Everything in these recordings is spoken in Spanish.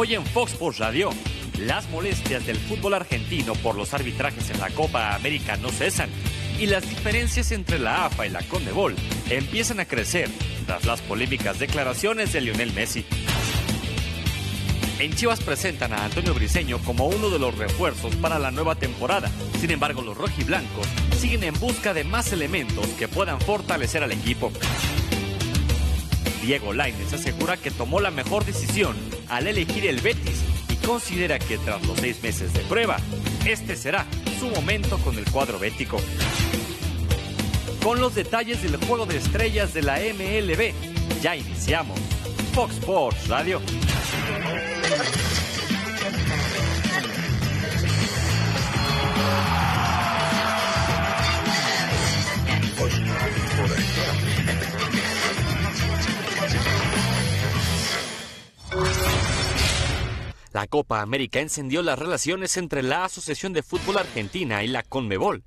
Hoy en Fox Sports Radio, las molestias del fútbol argentino por los arbitrajes en la Copa América no cesan y las diferencias entre la AFA y la CONMEBOL empiezan a crecer tras las polémicas declaraciones de Lionel Messi. En Chivas presentan a Antonio Briseño como uno de los refuerzos para la nueva temporada. Sin embargo, los rojiblancos siguen en busca de más elementos que puedan fortalecer al equipo. Diego Lainez asegura que tomó la mejor decisión al elegir el Betis y considera que tras los seis meses de prueba, este será su momento con el cuadro bético. Con los detalles del juego de estrellas de la MLB, ya iniciamos Fox Sports Radio. La Copa América encendió las relaciones entre la Asociación de Fútbol Argentina y la Conmebol,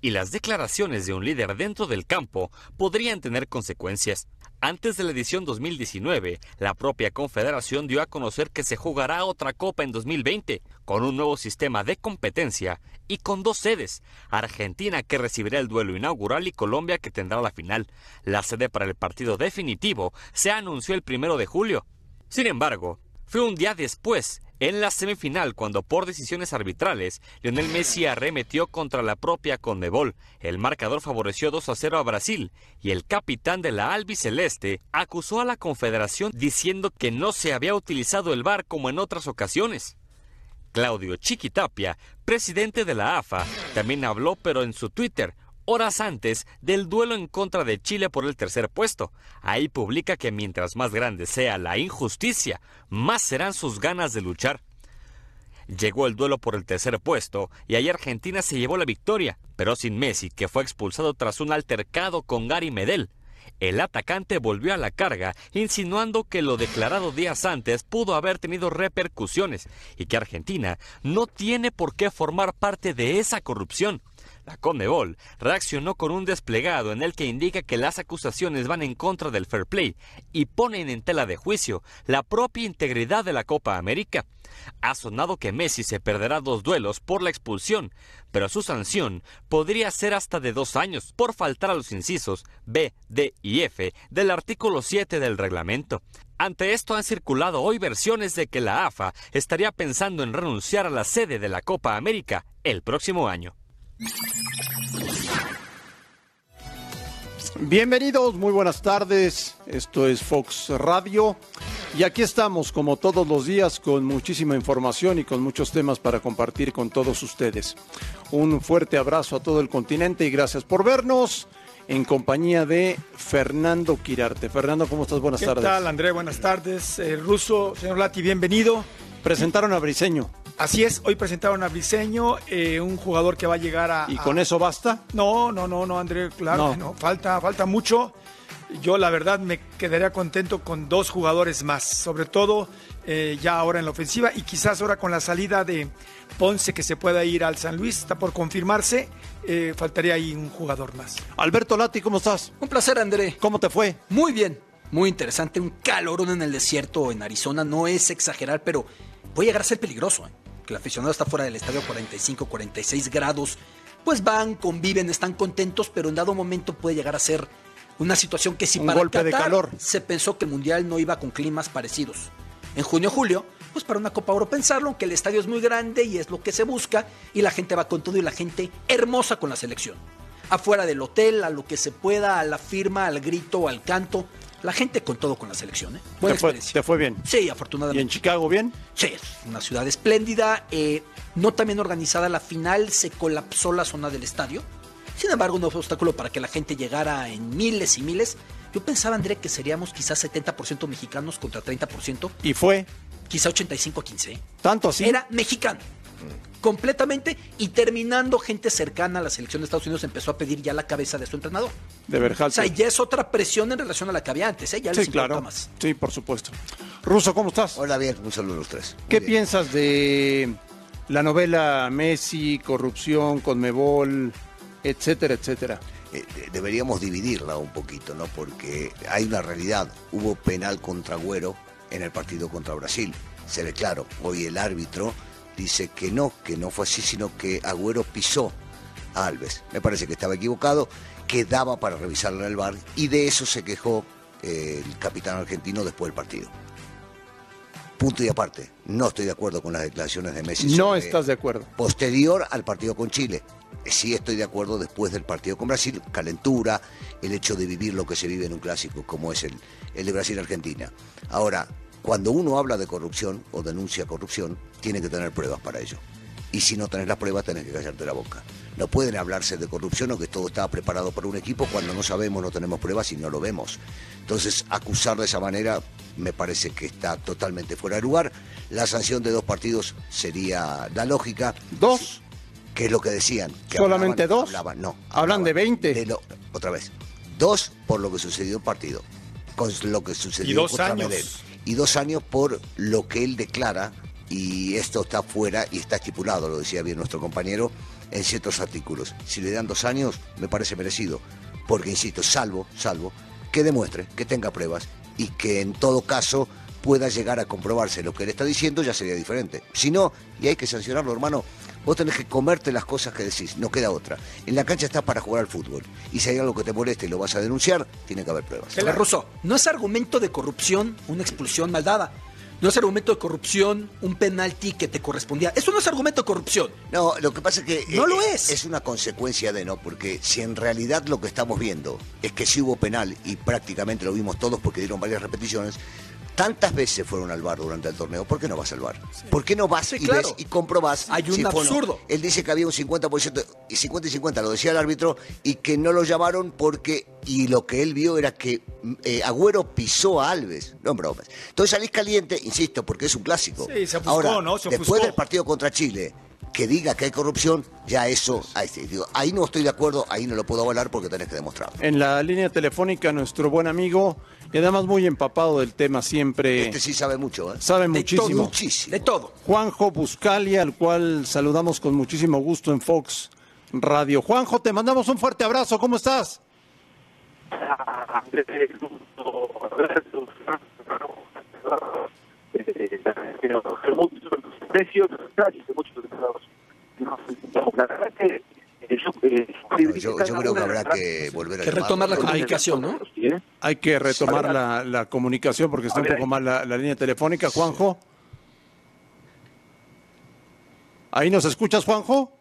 y las declaraciones de un líder dentro del campo podrían tener consecuencias. Antes de la edición 2019, la propia Confederación dio a conocer que se jugará otra Copa en 2020, con un nuevo sistema de competencia y con dos sedes, Argentina que recibirá el duelo inaugural y Colombia que tendrá la final. La sede para el partido definitivo se anunció el primero de julio. Sin embargo, fue un día después, en la semifinal, cuando por decisiones arbitrales, Lionel Messi arremetió contra la propia Conmebol. El marcador favoreció 2 a 0 a Brasil y el capitán de la albiceleste acusó a la Confederación diciendo que no se había utilizado el VAR como en otras ocasiones. Claudio Chiquitapia, presidente de la AFA, también habló pero en su Twitter horas antes del duelo en contra de Chile por el tercer puesto. Ahí publica que mientras más grande sea la injusticia, más serán sus ganas de luchar. Llegó el duelo por el tercer puesto y ahí Argentina se llevó la victoria, pero sin Messi, que fue expulsado tras un altercado con Gary Medel. El atacante volvió a la carga, insinuando que lo declarado días antes pudo haber tenido repercusiones y que Argentina no tiene por qué formar parte de esa corrupción. La Conmebol reaccionó con un desplegado en el que indica que las acusaciones van en contra del fair play y ponen en tela de juicio la propia integridad de la Copa América. Ha sonado que Messi se perderá dos duelos por la expulsión, pero su sanción podría ser hasta de dos años por faltar a los incisos B, D y F del artículo 7 del reglamento. Ante esto han circulado hoy versiones de que la AFA estaría pensando en renunciar a la sede de la Copa América el próximo año. Bienvenidos, muy buenas tardes. Esto es Fox Radio y aquí estamos como todos los días con muchísima información y con muchos temas para compartir con todos ustedes. Un fuerte abrazo a todo el continente y gracias por vernos en compañía de Fernando Quirarte. Fernando, ¿cómo estás? Buenas tardes. ¿Qué tal, André? Buenas tardes. El ruso, señor Lati, bienvenido. Presentaron a Briseño. Así es, hoy presentaron a Briseño, eh, un jugador que va a llegar a... ¿Y con eso basta? No, no, no, no, André, claro que no. Falta, falta mucho. Yo la verdad me quedaría contento con dos jugadores más, sobre todo eh, ya ahora en la ofensiva y quizás ahora con la salida de Ponce que se pueda ir al San Luis, está por confirmarse, eh, faltaría ahí un jugador más. Alberto Lati, ¿cómo estás? Un placer, André. ¿Cómo te fue? Muy bien, muy interesante, un calorón en el desierto en Arizona, no es exagerar, pero puede llegar a ser peligroso. ¿eh? Que el aficionado está fuera del estadio a 45, 46 grados, pues van, conviven, están contentos, pero en dado momento puede llegar a ser una situación que si Un para golpe de calor. se pensó que el Mundial no iba con climas parecidos. En junio julio, pues para una Copa Oro pensarlo, aunque el estadio es muy grande y es lo que se busca, y la gente va con todo y la gente hermosa con la selección. Afuera del hotel, a lo que se pueda, a la firma, al grito, al canto. La gente con todo con la selección, ¿eh? Buena ¿Te fue, experiencia. te fue bien? Sí, ¿Y afortunadamente. en Chicago bien? Sí, es una ciudad espléndida, eh, no también organizada la final, se colapsó la zona del estadio. Sin embargo, no fue obstáculo para que la gente llegara en miles y miles. Yo pensaba, André, que seríamos quizás 70% mexicanos contra 30%, ¿Y fue? quizá 85 a 15. ¿eh? ¿Tanto así? Era mexicano. Completamente y terminando gente cercana a la selección de Estados Unidos empezó a pedir ya la cabeza de su entrenador. De O Berhalter. sea, ya es otra presión en relación a la que había antes, ¿eh? ya les Sí, claro. más. Sí, por supuesto. Ruso, ¿cómo estás? Hola, bien, un saludo a los tres. Muy ¿Qué bien. piensas de la novela Messi, corrupción, Conmebol, etcétera, etcétera? Eh, de- deberíamos dividirla un poquito, ¿no? Porque hay una realidad. Hubo penal contra Güero en el partido contra Brasil. se ve claro. Hoy el árbitro dice que no, que no fue así, sino que Agüero pisó a Alves. Me parece que estaba equivocado, que daba para revisarlo en el bar y de eso se quejó eh, el capitán argentino después del partido. Punto y aparte, no estoy de acuerdo con las declaraciones de Messi. No estás de acuerdo. Posterior al partido con Chile. Sí estoy de acuerdo después del partido con Brasil, calentura, el hecho de vivir lo que se vive en un clásico como es el, el de Brasil-Argentina. Ahora, cuando uno habla de corrupción o denuncia corrupción, tiene que tener pruebas para ello. Y si no tenés las pruebas, tenés que callarte la boca. No pueden hablarse de corrupción o que todo estaba preparado para un equipo cuando no sabemos, no tenemos pruebas y no lo vemos. Entonces, acusar de esa manera me parece que está totalmente fuera de lugar. La sanción de dos partidos sería la lógica. ¿Dos? Que es lo que decían. Que ¿Solamente hablaban, dos? hablaban, no. Hablan de 20. de lo- otra vez. Dos por lo que sucedió en partido. Con lo que sucedió Y dos contra años. Y dos años por lo que él declara, y esto está fuera y está estipulado, lo decía bien nuestro compañero, en ciertos artículos. Si le dan dos años, me parece merecido. Porque, insisto, salvo, salvo, que demuestre, que tenga pruebas y que en todo caso pueda llegar a comprobarse lo que él está diciendo, ya sería diferente. Si no, y hay que sancionarlo, hermano, vos tenés que comerte las cosas que decís, no queda otra. En la cancha está para jugar al fútbol. Y si hay algo que te moleste y lo vas a denunciar, tiene que haber pruebas. Pero, Russo, no es argumento de corrupción una expulsión mal dada. No es argumento de corrupción un penalti que te correspondía. Eso no es argumento de corrupción. No, lo que pasa es que... No eh, lo eh, es. Es una consecuencia de no, porque si en realidad lo que estamos viendo es que sí hubo penal, y prácticamente lo vimos todos porque dieron varias repeticiones, tantas veces fueron al bar durante el torneo, ¿por qué no vas al bar? ¿Por qué no vas Sí, y claro. ves y comprobás? Hay un si fue o no? absurdo. Él dice que había un 50%, y 50 y 50, lo decía el árbitro, y que no lo llamaron porque, y lo que él vio era que eh, Agüero pisó a Alves, no en bromas. Entonces salís caliente, insisto, porque es un clásico. Sí, se ofuscó, Ahora, ¿no? Se después del partido contra Chile, que diga que hay corrupción, ya eso, ahí, sí, digo, ahí no estoy de acuerdo, ahí no lo puedo avalar porque tenés que demostrarlo. En la línea telefónica, nuestro buen amigo, y además muy empapado del tema siempre, Este sí sabe mucho, ¿eh? sabe De muchísimo. todo. Muchísimo. De todo. Juanjo Buscalia, al cual saludamos con muchísimo gusto en Fox Radio. Juanjo, te mandamos un fuerte abrazo, ¿cómo estás? Yo, yo creo que habrá que volver a Que retomar la comunicación, ¿no? Hay que retomar la, la comunicación porque está un poco mal la, la línea telefónica. Juanjo. ¿Ahí nos escuchas, Juanjo?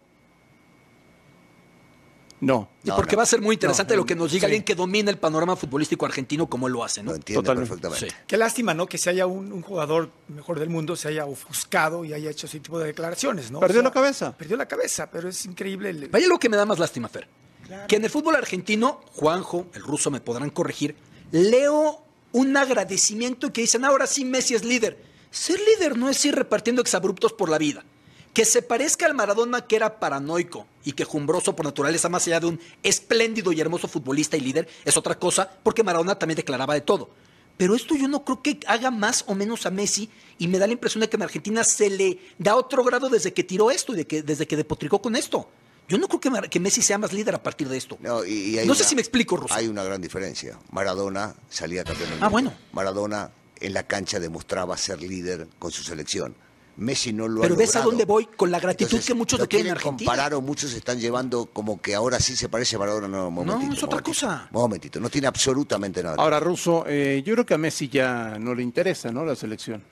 No. Y No, porque no. va a ser muy interesante No, lo que nos diga sí. alguien que domina el panorama futbolístico argentino como él lo hace, ¿no? Lo entiendo Totalmente. perfectamente. Sí. Qué lástima, ¿no? Que se haya un, un jugador mejor del mundo, se haya ofuscado y haya hecho ese tipo de declaraciones, ¿no? Perdió la cabeza. Perdió la cabeza, pero es increíble. el- Vaya lo que me da más lástima, Fer. Que en el fútbol argentino, Juanjo, el ruso me podrán corregir, leo un agradecimiento que dicen, ahora sí Messi es líder. Ser líder no es ir repartiendo exabruptos por la vida. Que se parezca al Maradona que era paranoico y quejumbroso por naturaleza, más allá de un espléndido y hermoso futbolista y líder, es otra cosa, porque Maradona también declaraba de todo. Pero esto yo no creo que haga más o menos a Messi y me da la impresión de que en Argentina se le da otro grado desde que tiró esto y de que, desde que depotricó con esto. Yo no creo que, que Messi sea más líder a partir de esto. No, y- y hay No sé una- si me explico, Russo. Hay una gran diferencia. Maradona salía campeón del Ah, mundo. bueno. Maradona en la cancha demostraba ser líder con su selección. Messi no lo ha Pero ves a dónde voy con la gratitud Entonces, que muchos lo tienen en Argentina. comparar o muchos se están llevando como que ahora sí se parece a Maradona. No, momentito, es otra momentito, cosa. Momentito, no tiene absolutamente nada. Ahora, Russo, eh, yo creo que a Messi ya no le interesa, ¿no? La selección.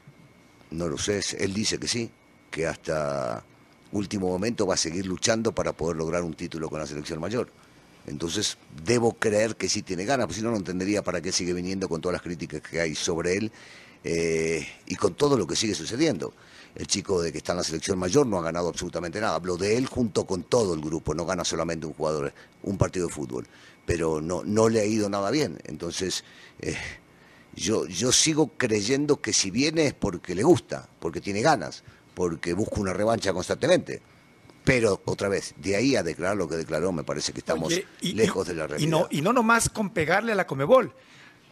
No lo sé, él dice que sí, que hasta último momento va a seguir luchando para poder lograr un título con la selección mayor. Entonces, debo creer que sí tiene ganas, pues si no, no entendería para qué sigue viniendo con todas las críticas que hay sobre él eh, y con todo lo que sigue sucediendo. El chico de que está en la selección mayor no ha ganado absolutamente nada. Hablo de él junto con todo el grupo, no gana solamente un jugador, un partido de fútbol, pero no, no le ha ido nada bien. Entonces, eh, yo, yo sigo creyendo que si viene es porque le gusta, porque tiene ganas, porque busca una revancha constantemente. Pero otra vez, de ahí a declarar lo que declaró, me parece que estamos Oye, y- lejos y- de la Y realidad. no, y no nomás con pegarle a la Comebol.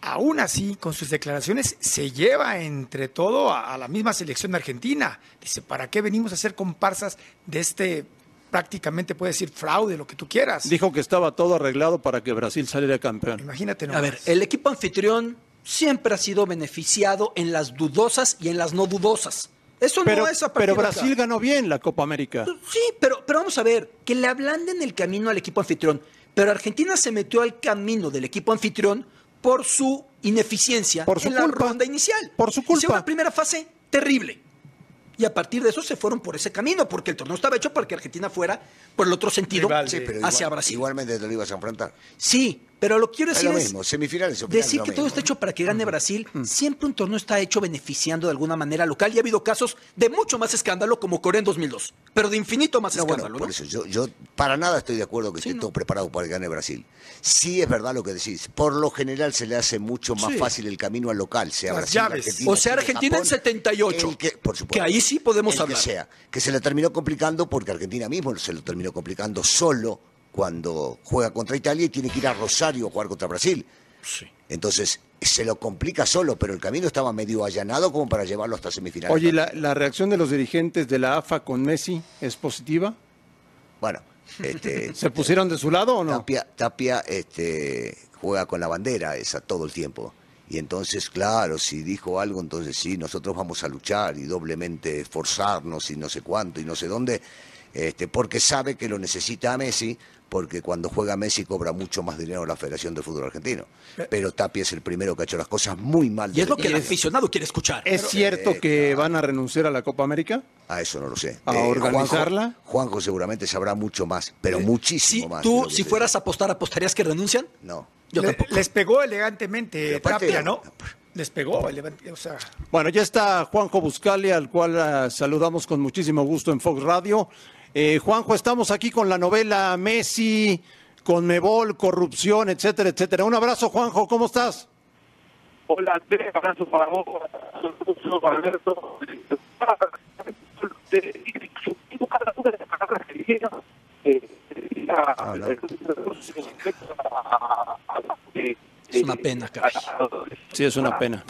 Aún así, con sus declaraciones, se lleva entre todo a, a la misma selección de Argentina. Dice, ¿para qué venimos a hacer comparsas de este prácticamente, puede decir, fraude, lo que tú quieras? Dijo que estaba todo arreglado para que Brasil saliera campeón. Imagínate A nomás. ver, el equipo anfitrión siempre ha sido beneficiado en las dudosas y en las no dudosas. Eso pero, no es a Pero Brasil ganó bien la Copa América. Sí, pero, pero vamos a ver, que le ablanden el camino al equipo anfitrión. Pero Argentina se metió al camino del equipo anfitrión por su ineficiencia por su en culpa. la ronda inicial. Por su culpa. Hicieron una primera fase terrible. Y a partir de eso se fueron por ese camino, porque el torneo estaba hecho para que Argentina fuera por el otro sentido Rival, Sí, pero hacia igual- Brasil. Igualmente te lo ibas a enfrentar. Sí, pero lo que quiero Es decir lo es, mismo, semifinales finales decir lo que todo está hecho para que gane Brasil. Siempre un torneo está hecho beneficiando de alguna manera local y ha habido casos de mucho más escándalo como Corea en 2002, pero de infinito más No, bueno, escándalo. por ¿no? eso yo, yo para nada estoy de acuerdo que Sí, esté no. todo preparado para que gane Brasil. Sí es verdad lo que decís. Por lo general se le hace mucho más Sí. fácil el camino al local, sea Las Brasil. Argentina, O sea, Argentina en Japón, 78. el que, por supuesto, Que ahí sí podemos el hablar. Que sea, que se le terminó complicando porque Argentina mismo se lo terminó complicando solo cuando juega contra Italia y tiene que ir a Rosario a jugar contra Brasil. Entonces se lo complica solo, pero el camino estaba medio allanado como para llevarlo hasta semifinales. Oye, ¿y ¿la, la reacción de los dirigentes de la AFA con Messi es positiva? Bueno, este, ¿Se pusieron de su lado o no? Tapia, Tapia este, juega con la bandera esa todo el tiempo. Y entonces, claro, si dijo algo, entonces sí, nosotros vamos a luchar y doblemente esforzarnos y no sé cuánto y no sé dónde, este, porque sabe que lo necesita a Messi, porque cuando juega Messi cobra mucho más dinero la Federación de Fútbol Argentino. Pero Tapia es el primero que ha hecho las cosas muy mal. Y es lo que el aficionado quiere escuchar. ¿Es cierto eh, que van a renunciar a la Copa América? A eso no lo sé. ¿A Eh, organizarla? Juanjo, Juanjo seguramente sabrá mucho más, pero Si muchísimo más. de tú, si fueras a apostar, ¿apostarías que renuncian? No. Yo Le- tampoco. les pegó elegantemente aparte- Tapia, ¿no? Les pegó, elegante, o sea, Bueno, ya está Juanjo Buscalia, al cual ah, saludamos con muchísimo gusto en Fox Radio. Eh, Juanjo, estamos aquí con la novela Messi, Conmebol, corrupción, etcétera, etcétera. Un abrazo, Juanjo, ¿cómo estás? Hola Andrés, abrazo para vos, abrazo para Alberto. Es una pena, caray. Sí, es una pena.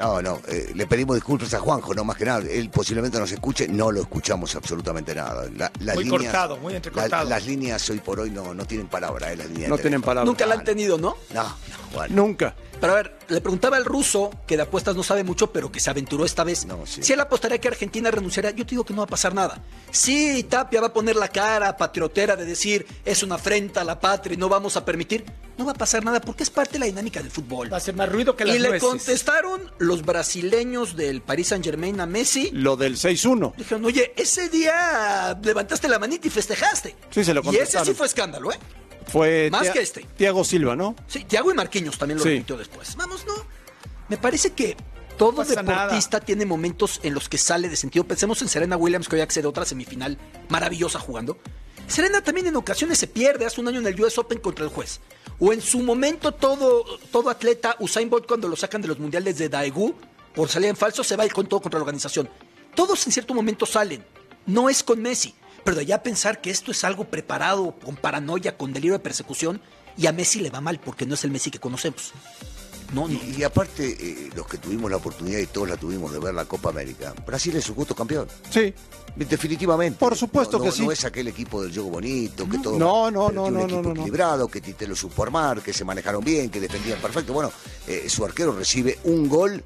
No, no, eh, le pedimos disculpas a Juanjo, no más que nada. Él posiblemente nos escuche, no lo escuchamos absolutamente nada. La- las Muy líneas- cortado, muy entrecortado. la- las líneas hoy por hoy no, no tienen palabra, eh, las líneas No tienen palabras. Nunca la han tenido, ¿no? No, no, bueno. Nunca. Pero a ver, le preguntaba al ruso, que de apuestas no sabe mucho, pero que se aventuró esta vez. No, sí. Si él apostaría que Argentina renunciara, yo te digo que no va a pasar nada. Sí, Tapia va a poner la cara patriotera de decir es una afrenta a la patria y no vamos a permitir. No va a pasar nada porque es parte de la dinámica del fútbol. va a hacer más ruido que las Y le nueces. contestaron los brasileños del Paris Saint Germain a Messi. Lo del 6-1. Dijeron, oye, ese día levantaste la manita y festejaste. Sí, se lo Y ese contestaron. sí fue escándalo, ¿eh? Fue Más Tia- que este. Thiago Silva, ¿no? Sí, Thiago y Marquinhos también lo Sí. repitió después. Vamos, ¿no? Me parece que todo pasa deportista tiene momentos en los que sale de sentido. Pensemos en Serena Williams, que hoy accede a otra semifinal maravillosa jugando. Serena también en ocasiones se pierde, hace un año en el US Open contra el juez. O en su momento todo, todo atleta, Usain Bolt cuando lo sacan de los mundiales de Daegu, por salir en falso, se va y con todo contra la organización. Todos en cierto momento salen. No es con Messi. Pero de allá a pensar que esto es algo preparado, con paranoia, con delirio de persecución, y a Messi le va mal porque no es el Messi que conocemos. No, no. Y, y aparte, eh, los que tuvimos la oportunidad y todos la tuvimos de ver la Copa América, Brasil es su justo campeón. Sí. Definitivamente. Por supuesto No, que no- sí. No es aquel equipo del juego bonito, que todo. No, no, no, que un no, equipo no, no. equilibrado, que Tite lo supo armar, que se manejaron bien, que defendían perfecto. Bueno, eh, su arquero recibe un gol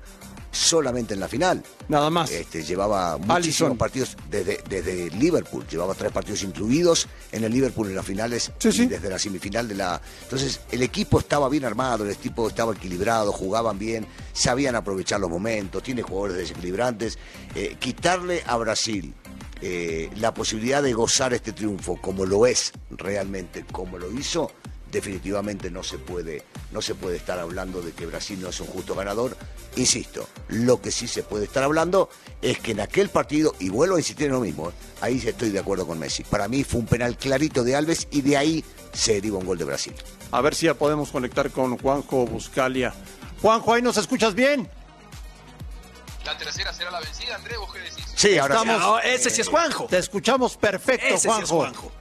solamente en la final. Nada más. Este, llevaba muchísimos partidos desde, desde Liverpool, llevaba tres partidos incluidos en el Liverpool en las finales Sí, y sí. desde la semifinal de la. Entonces, el equipo estaba bien armado, el equipo estaba equilibrado, jugaban bien, sabían aprovechar los momentos, tiene jugadores desequilibrantes. Eh, quitarle a Brasil eh, la posibilidad de gozar este triunfo, como lo es realmente, como lo hizo, definitivamente no se puede, no se puede estar hablando de que Brasil no es un justo ganador. Insisto, lo que sí se puede estar hablando es que en aquel partido, y vuelvo a insistir en lo mismo, ¿eh? ahí sí estoy de acuerdo con Messi. Para mí fue un penal clarito de Alves y de ahí se deriva un gol de Brasil. A ver si ya podemos conectar con Juanjo Buscalia. Juanjo, ahí nos escuchas bien. La tercera será la vencida, Andrés, ¿vos qué decís? Sí, ahora sí. Estamos- No, ese sí es Juanjo. Te escuchamos perfecto, Ese sí es Juanjo.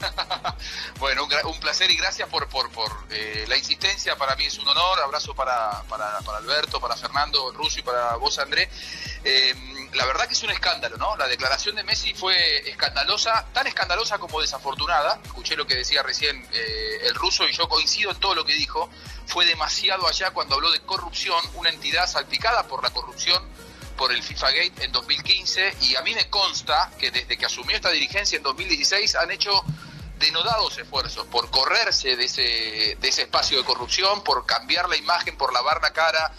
Bueno, un, placer y gracias por, por, eh, la insistencia. Para mí es un honor. Abrazo para, para, Alberto, para Fernando, Russo y para vos, André. Eh, la verdad que es un escándalo, ¿no? La declaración de Messi fue escandalosa, tan escandalosa como desafortunada. Escuché lo que decía recién eh, el ruso y yo coincido en todo lo que dijo. Fue demasiado allá cuando habló de corrupción, una entidad salpicada por la corrupción por el FIFA Gate en 2015 y a mí me consta que desde que asumió esta dirigencia en 2016 han hecho denodados esfuerzos por correrse de ese, de ese espacio de corrupción, por cambiar la imagen, por lavar la cara.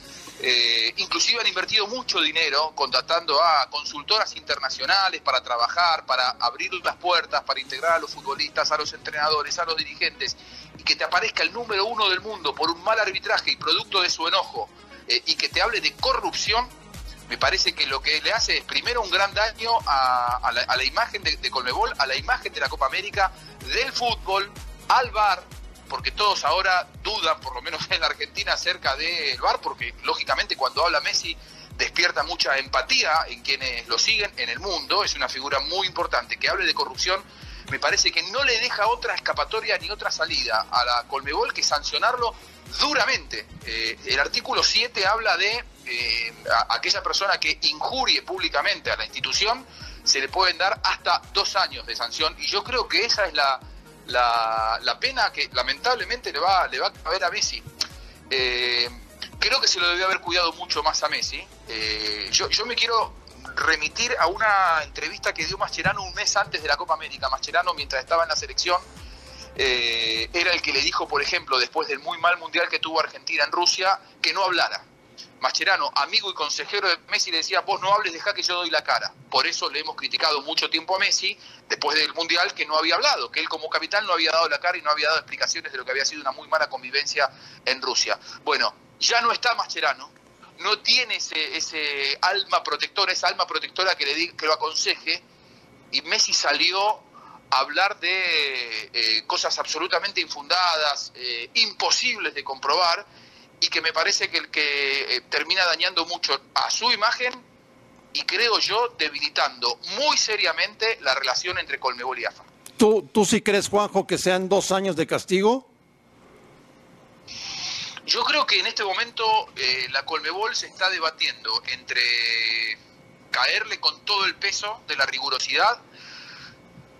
Eh, inclusive han invertido mucho dinero contratando a consultoras internacionales para trabajar, para abrir las puertas, para integrar a los futbolistas, a los entrenadores, a los dirigentes, y que te aparezca el número uno del mundo por un mal arbitraje y producto de su enojo, eh, y que te hable de corrupción, me parece que lo que le hace es primero un gran daño a, la, imagen de, de, Colmebol, a la imagen de la Copa América, del fútbol, al bar, porque todos ahora dudan, por lo menos en la Argentina, acerca del bar, porque lógicamente cuando habla Messi despierta mucha empatía en quienes lo siguen en el mundo, es una figura muy importante, que hable de corrupción, me parece que no le deja otra escapatoria ni otra salida a la Colmebol que sancionarlo duramente. Eh, el artículo 7 habla de eh, aquella persona que injurie públicamente a la institución, se le pueden dar hasta dos años de sanción. Y yo creo que esa es la, la, pena que lamentablemente le va, le va a caber a Messi. Eh, creo que se lo debió haber cuidado mucho más a Messi. yo, yo me quiero remitir a una entrevista que dio Mascherano un mes antes de la Copa América. Mascherano, mientras estaba en la selección, eh, era el que le dijo, por ejemplo, después del muy mal mundial que tuvo Argentina en Rusia, que no hablara. Mascherano, amigo y consejero de Messi, le decía, vos no hables, deja que yo doy la cara. Por eso le hemos criticado mucho tiempo a Messi, después del Mundial, que no había hablado, que él como capitán no había dado la cara y no había dado explicaciones de lo que había sido una muy mala convivencia en Rusia. Bueno, ya no está Mascherano, no tiene ese, alma protectora, esa alma protectora que, le que lo aconseje, y Messi salió hablar de eh, cosas absolutamente infundadas, eh, imposibles de comprobar, y que me parece que el que eh, termina dañando mucho a su imagen y creo yo debilitando muy seriamente la relación entre Colmebol y AFA. ¿Tú, tú sí crees, Juanjo, que sean dos años de castigo? Yo creo que en este momento la Colmebol se está debatiendo entre caerle con todo el peso de la rigurosidad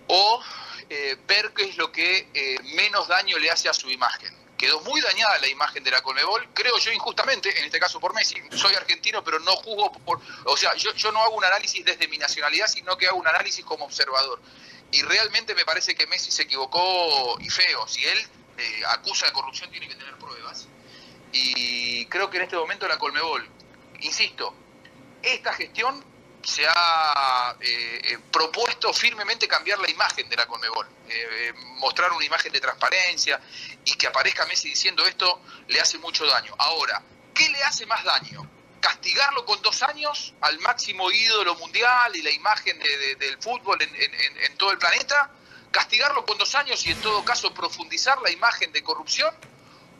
o eh, ver qué es lo que eh, menos daño le hace a su imagen. Quedó muy dañada la imagen de la Conmebol, creo yo injustamente, en este caso por Messi. Soy argentino, pero no juzgo por... O sea, yo, yo no hago un análisis desde mi nacionalidad, sino que hago un análisis como observador. Y realmente me parece que Messi se equivocó y feo. Si él eh, acusa de corrupción, tiene que tener pruebas. Y creo que en este momento la Colmebol, insisto, esta gestión se ha eh, eh, propuesto firmemente cambiar la imagen de la Conmebol, eh, mostrar una imagen de transparencia y que aparezca Messi diciendo esto le hace mucho daño. Ahora, ¿qué le hace más daño? ¿Castigarlo con dos años al máximo ídolo mundial y la imagen del fútbol en, todo el planeta? ¿Castigarlo con dos años y en todo caso profundizar la imagen de corrupción?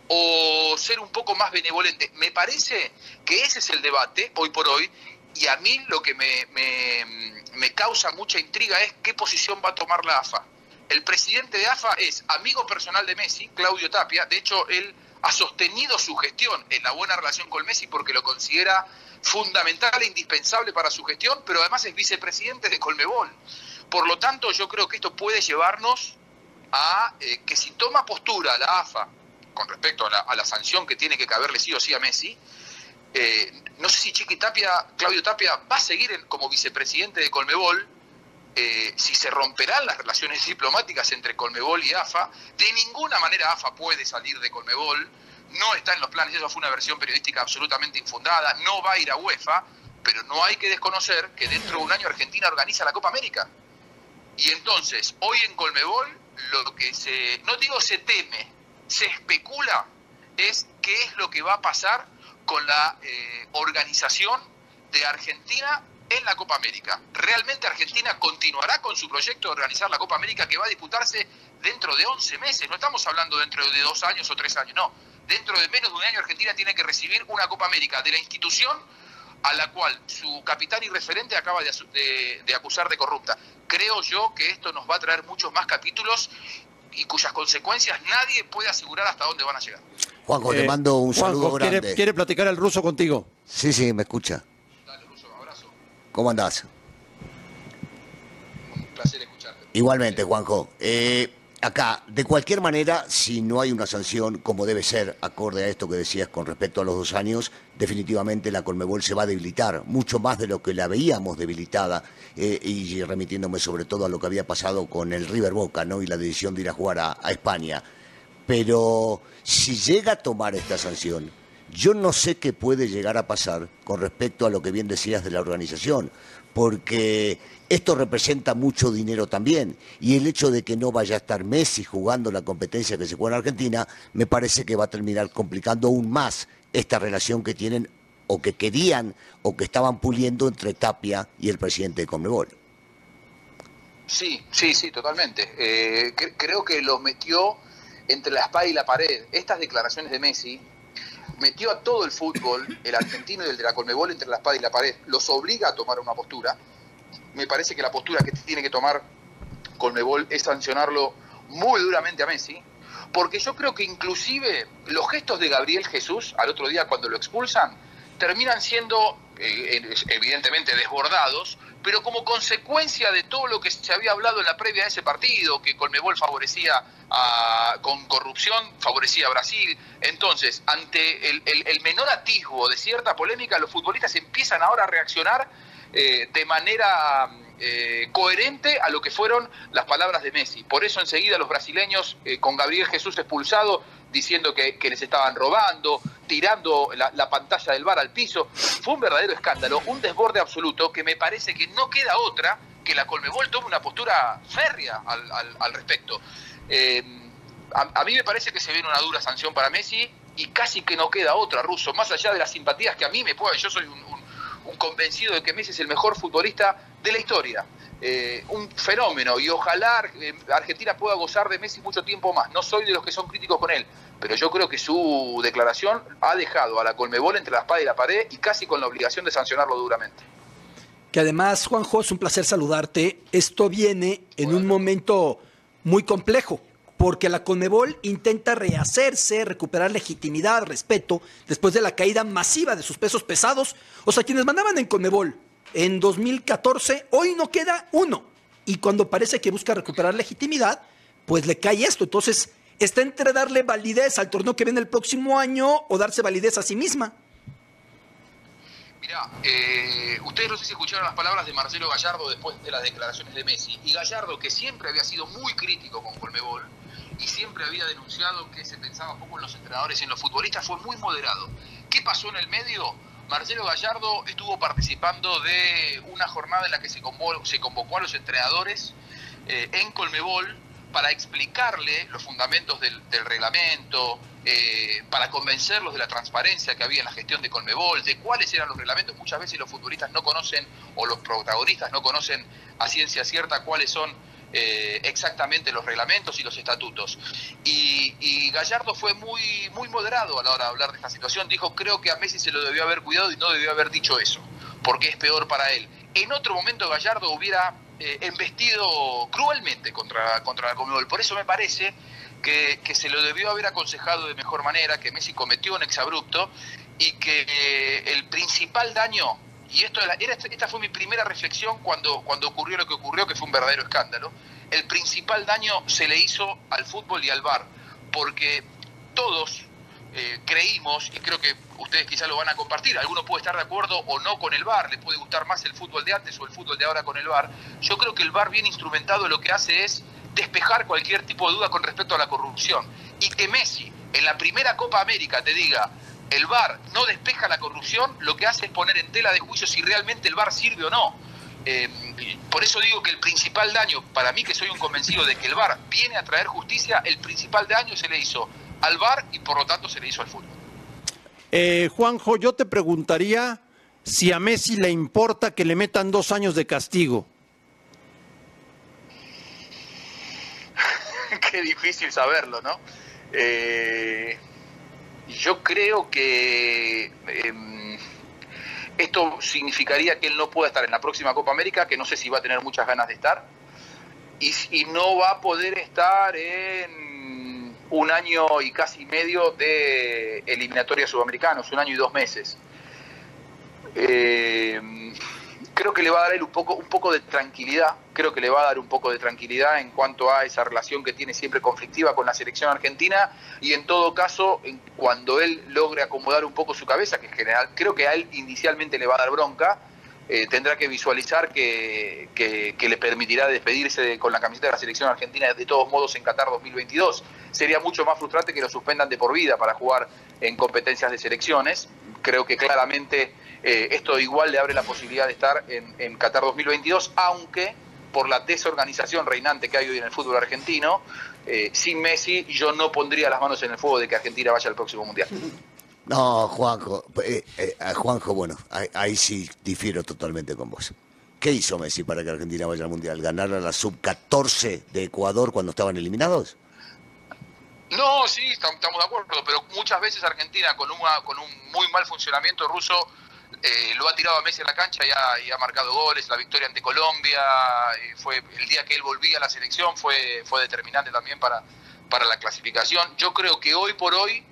¿O ser un poco más benevolente? Me parece que ese es el debate hoy por hoy y a mí lo que me, me, causa mucha intriga es qué posición va a tomar la AFA. El presidente de AFA es amigo personal de Messi, Claudio Tapia. De hecho, él ha sostenido su gestión en la buena relación con Messi porque lo considera fundamental e indispensable para su gestión, pero además es vicepresidente de Colmebol. Por lo tanto, yo creo que esto puede llevarnos a eh, que si toma postura la AFA con respecto a la, a la sanción que tiene que caberle sí o sí a Messi, eh, no sé si Chiqui Tapia, Claudio Tapia, va a seguir como vicepresidente de Colmebol, eh, si se romperán las relaciones diplomáticas entre Colmebol y AFA. De ninguna manera AFA puede salir de Colmebol, no está en los planes, eso fue una versión periodística absolutamente infundada, no va a ir a UEFA, pero no hay que desconocer que dentro de un año Argentina organiza la Copa América. Y entonces, hoy en Colmebol, lo que se, no digo se teme, se especula es qué es lo que va a pasar con la eh, organización de Argentina en la Copa América. Realmente Argentina continuará con su proyecto de organizar la Copa América que va a disputarse dentro de 11 meses. No estamos hablando dentro de dos años o tres años, no. Dentro de menos de un año Argentina tiene que recibir una Copa América de la institución a la cual su capitán y referente acaba de, de acusar de corrupta. Creo yo que esto nos va a traer muchos más capítulos y cuyas consecuencias nadie puede asegurar hasta dónde van a llegar. Juanjo, te mando un saludo ¿quiere, grande. ¿Quiere platicar el ruso contigo? Sí, sí, me escucha. Dale, Ruso, abrazo. ¿Cómo andás? Un placer escucharte. Igualmente, Juanjo. Eh, acá, de cualquier manera, si no hay una sanción como debe ser, acorde a esto que decías con respecto a los dos años, definitivamente la Colmebol se va a debilitar, mucho más de lo que la veíamos debilitada, eh, y remitiéndome sobre todo a lo que había pasado con el River Boca, ¿no? Y la decisión de ir a jugar a, a España. Pero si llega a tomar esta sanción, yo no sé qué puede llegar a pasar con respecto a lo que bien decías de la organización, porque esto representa mucho dinero también, y el hecho de que no vaya a estar Messi jugando la competencia que se juega en Argentina, me parece que va a terminar complicando aún más esta relación que tienen o que querían o que estaban puliendo entre Tapia y el presidente de Conmebol. Sí, sí, sí, totalmente. Eh, cre- creo que lo metió entre la espada y la pared. Estas declaraciones de Messi metió a todo el fútbol, el argentino y el de la Colmebol, entre la espada y la pared. Los obliga a tomar una postura. Me parece que la postura que tiene que tomar Colmebol es sancionarlo muy duramente a Messi, porque yo creo que inclusive los gestos de Gabriel Jesús al otro día cuando lo expulsan terminan siendo evidentemente desbordados, pero como consecuencia de todo lo que se había hablado en la previa de ese partido, que Colmebol favorecía a- con corrupción, favorecía a Brasil. Entonces, ante el, el- el menor atisbo de cierta polémica, los futbolistas empiezan ahora a reaccionar eh, de manera eh, coherente a lo que fueron las palabras de Messi. Por eso enseguida los brasileños, eh, con Gabriel Jesús expulsado, diciendo que, les estaban robando, tirando la, la pantalla del bar al piso. Fue un verdadero escándalo, un desborde absoluto que me parece que no queda otra que la Colmebol tome una postura férrea al, respecto. Eh, a, mí me parece que se viene una dura sanción para Messi y casi que no queda otra, Russo, más allá de las simpatías que a mí me pueden, yo soy un, un- convencido de que Messi es el mejor futbolista de la historia, eh, un fenómeno y ojalá eh, Argentina pueda gozar de Messi mucho tiempo más. No soy de los que son críticos con él, pero yo creo que su declaración ha dejado a la Colmebol entre la espada y la pared y casi con la obligación de sancionarlo duramente. Que además, Juanjo, es un placer saludarte. Esto viene en un momento muy complejo, porque la Conmebol intenta rehacerse, recuperar legitimidad, respeto, después de la caída masiva de sus pesos pesados. O sea, quienes mandaban en Conmebol en 2014, hoy no queda uno. Y cuando parece que busca recuperar legitimidad, pues le cae esto. Entonces, está entre darle validez al torneo que viene el próximo año o darse validez a sí misma. Mirá, eh, ustedes no sé si escucharon las palabras de Marcelo Gallardo después de las declaraciones de Messi. Y Gallardo, que siempre había sido muy crítico con Colmebol y siempre había denunciado que se pensaba poco en los entrenadores y en los futbolistas, fue muy moderado. ¿Qué pasó en el medio? Marcelo Gallardo estuvo participando de una jornada en la que se convocó, se convocó a los entrenadores eh, en Colmebol para explicarle los fundamentos del, del reglamento, eh, para convencerlos de la transparencia que había en la gestión de Colmebol, de cuáles eran los reglamentos. Muchas veces los futbolistas no conocen, o los protagonistas no conocen a ciencia cierta cuáles son eh, exactamente los reglamentos y los estatutos. Y, y Gallardo fue muy, muy moderado a la hora de hablar de esta situación. Dijo, creo que a Messi se lo debió haber cuidado y no debió haber dicho eso, porque es peor para él. En otro momento Gallardo hubiera eh, embestido cruelmente contra, contra la Conmebol. Por eso me parece que, que se lo debió haber aconsejado de mejor manera, que Messi cometió un exabrupto y que eh, el principal daño, y esto era, esta fue mi primera reflexión cuando, cuando ocurrió lo que ocurrió, que fue un verdadero escándalo, el principal daño se le hizo al fútbol y al bar, porque todos eh, creímos, y creo que ustedes quizás lo van a compartir, alguno puede estar de acuerdo o no con el VAR, le puede gustar más el fútbol de antes o el fútbol de ahora con el VAR. Yo creo que el VAR bien instrumentado lo que hace es despejar cualquier tipo de duda con respecto a la corrupción. Y que Messi en la primera Copa América te diga, el VAR no despeja la corrupción, lo que hace es poner en tela de juicio si realmente el VAR sirve o no. Eh, por eso digo que el principal daño, para mí que soy un convencido de que el VAR viene a traer justicia, el principal daño se le hizo al VAR y por lo tanto se le hizo al fútbol. Eh, Juanjo, yo te preguntaría si a Messi le importa que le metan dos años de castigo. Qué difícil saberlo, ¿no? Eh, yo creo que eh, esto significaría que él no pueda estar en la próxima Copa América, que no sé si va a tener muchas ganas de estar, y, no va a poder estar en un año y casi medio de eliminatoria sudamericanos, un año y dos meses. Eh, creo que le va a dar un poco, un poco de tranquilidad, creo que le va a dar un poco de tranquilidad en cuanto a esa relación que tiene siempre conflictiva con la selección argentina y en todo caso, cuando él logre acomodar un poco su cabeza, que en general creo que a él inicialmente le va a dar bronca, eh, tendrá que visualizar que, le permitirá despedirse con la camiseta de la selección argentina de todos modos en Qatar 2022. Sería mucho más frustrante que lo suspendan de por vida para jugar en competencias de selecciones. Creo que claramente eh, esto igual le abre la posibilidad de estar en, Qatar 2022, aunque por la desorganización reinante que hay hoy en el fútbol argentino, eh, sin Messi yo no pondría las manos en el fuego de que Argentina vaya al próximo Mundial. No, Juanjo, eh, Juanjo, bueno, ahí, sí difiero totalmente con vos. ¿Qué hizo Messi para que Argentina vaya al Mundial? ¿Ganar a la sub-14 de Ecuador cuando estaban eliminados? No, sí, estamos de acuerdo, pero muchas veces Argentina con, con un muy mal funcionamiento ruso eh, lo ha tirado a Messi en la cancha y ha, marcado goles, la victoria ante Colombia, eh, fue el día que él volvía a la selección fue, fue determinante también para, para la clasificación. Yo creo que hoy por hoy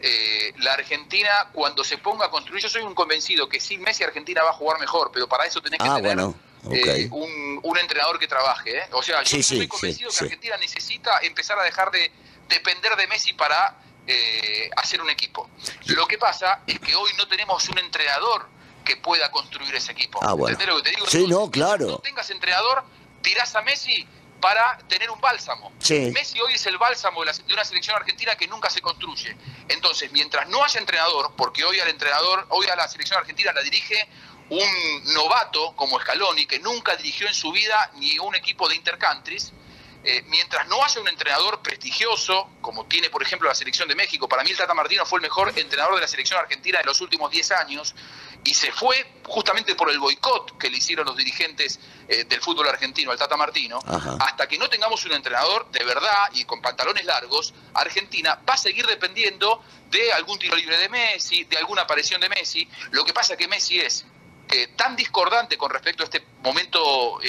eh, la Argentina cuando se ponga a construir, yo soy un convencido que sin Messi Argentina va a jugar mejor, pero para eso tenés que ah, tener un, entrenador que trabaje. O sea, yo estoy convencido que Argentina necesita empezar a dejar de depender de Messi para eh, hacer un equipo. Lo que pasa es que hoy no tenemos un entrenador que pueda construir ese equipo. Ah, lo que te digo? Sí, no, claro. No tengas entrenador, tirás a Messi para tener un bálsamo. Messi hoy es el bálsamo de, una selección argentina que nunca se construye. Entonces, mientras no haya entrenador, porque hoy al entrenador, hoy a la selección argentina la dirige un novato como Scaloni, que nunca dirigió en su vida ni un equipo de intercountries, eh, mientras no haya un entrenador prestigioso, como tiene por ejemplo la selección de México, para mí el Tata Martino fue el mejor entrenador de la selección argentina en los últimos 10 años, y se fue justamente por el boicot que le hicieron los dirigentes eh, del fútbol argentino al Tata Martino, hasta que no tengamos un entrenador de verdad y con pantalones largos, Argentina va a seguir dependiendo de algún tiro libre de Messi, de alguna aparición de Messi. Lo que pasa es que Messi es eh, tan discordante con respecto a este momento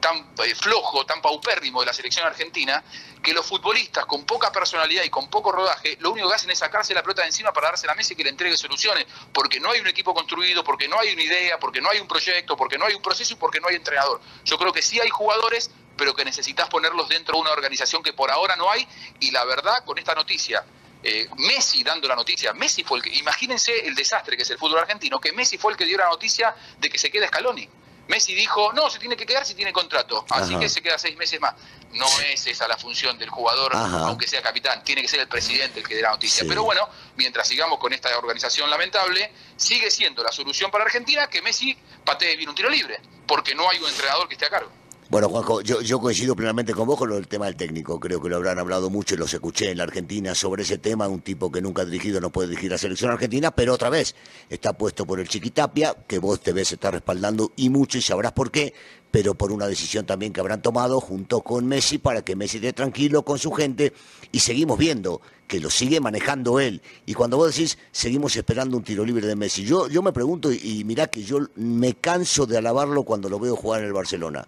tan eh, flojo, tan paupérrimo de la selección argentina, que los futbolistas con poca personalidad y con poco rodaje, lo único que hacen es sacarse la pelota de encima para darse la mesa y que le entregue soluciones, porque no hay un equipo construido, porque no hay una idea, porque no hay un proyecto, porque no hay un proceso y porque no hay entrenador. Yo creo que sí hay jugadores, pero que necesitas ponerlos dentro de una organización que por ahora no hay, y la verdad, con esta noticia, eh, Messi dando la noticia, Messi fue el que, imagínense el desastre que es el fútbol argentino, que Messi fue el que dio la noticia de que se queda Scaloni. Messi dijo, no, se tiene que quedar si tiene contrato, así que se queda seis meses más. No es esa la función del jugador, aunque sea capitán, tiene que ser el presidente el que dé la noticia. Pero bueno, mientras sigamos con esta organización lamentable, sigue siendo la solución para Argentina que Messi patee bien un tiro libre, porque no hay un entrenador que esté a cargo. Bueno, Juanjo, yo, coincido plenamente con vos con del tema del técnico. Creo que lo habrán hablado mucho y los escuché en la Argentina sobre ese tema. Un tipo que nunca ha dirigido no puede dirigir la selección argentina, pero otra vez está puesto por el Chiquitapia, que vos te ves estar respaldando y mucho y sabrás por qué, pero por una decisión también que habrán tomado junto con Messi para que Messi esté tranquilo con su gente y seguimos viendo que lo sigue manejando él. Y cuando vos decís, seguimos esperando un tiro libre de Messi, yo, yo me pregunto, y, y mirá que yo me canso de alabarlo cuando lo veo jugar en el Barcelona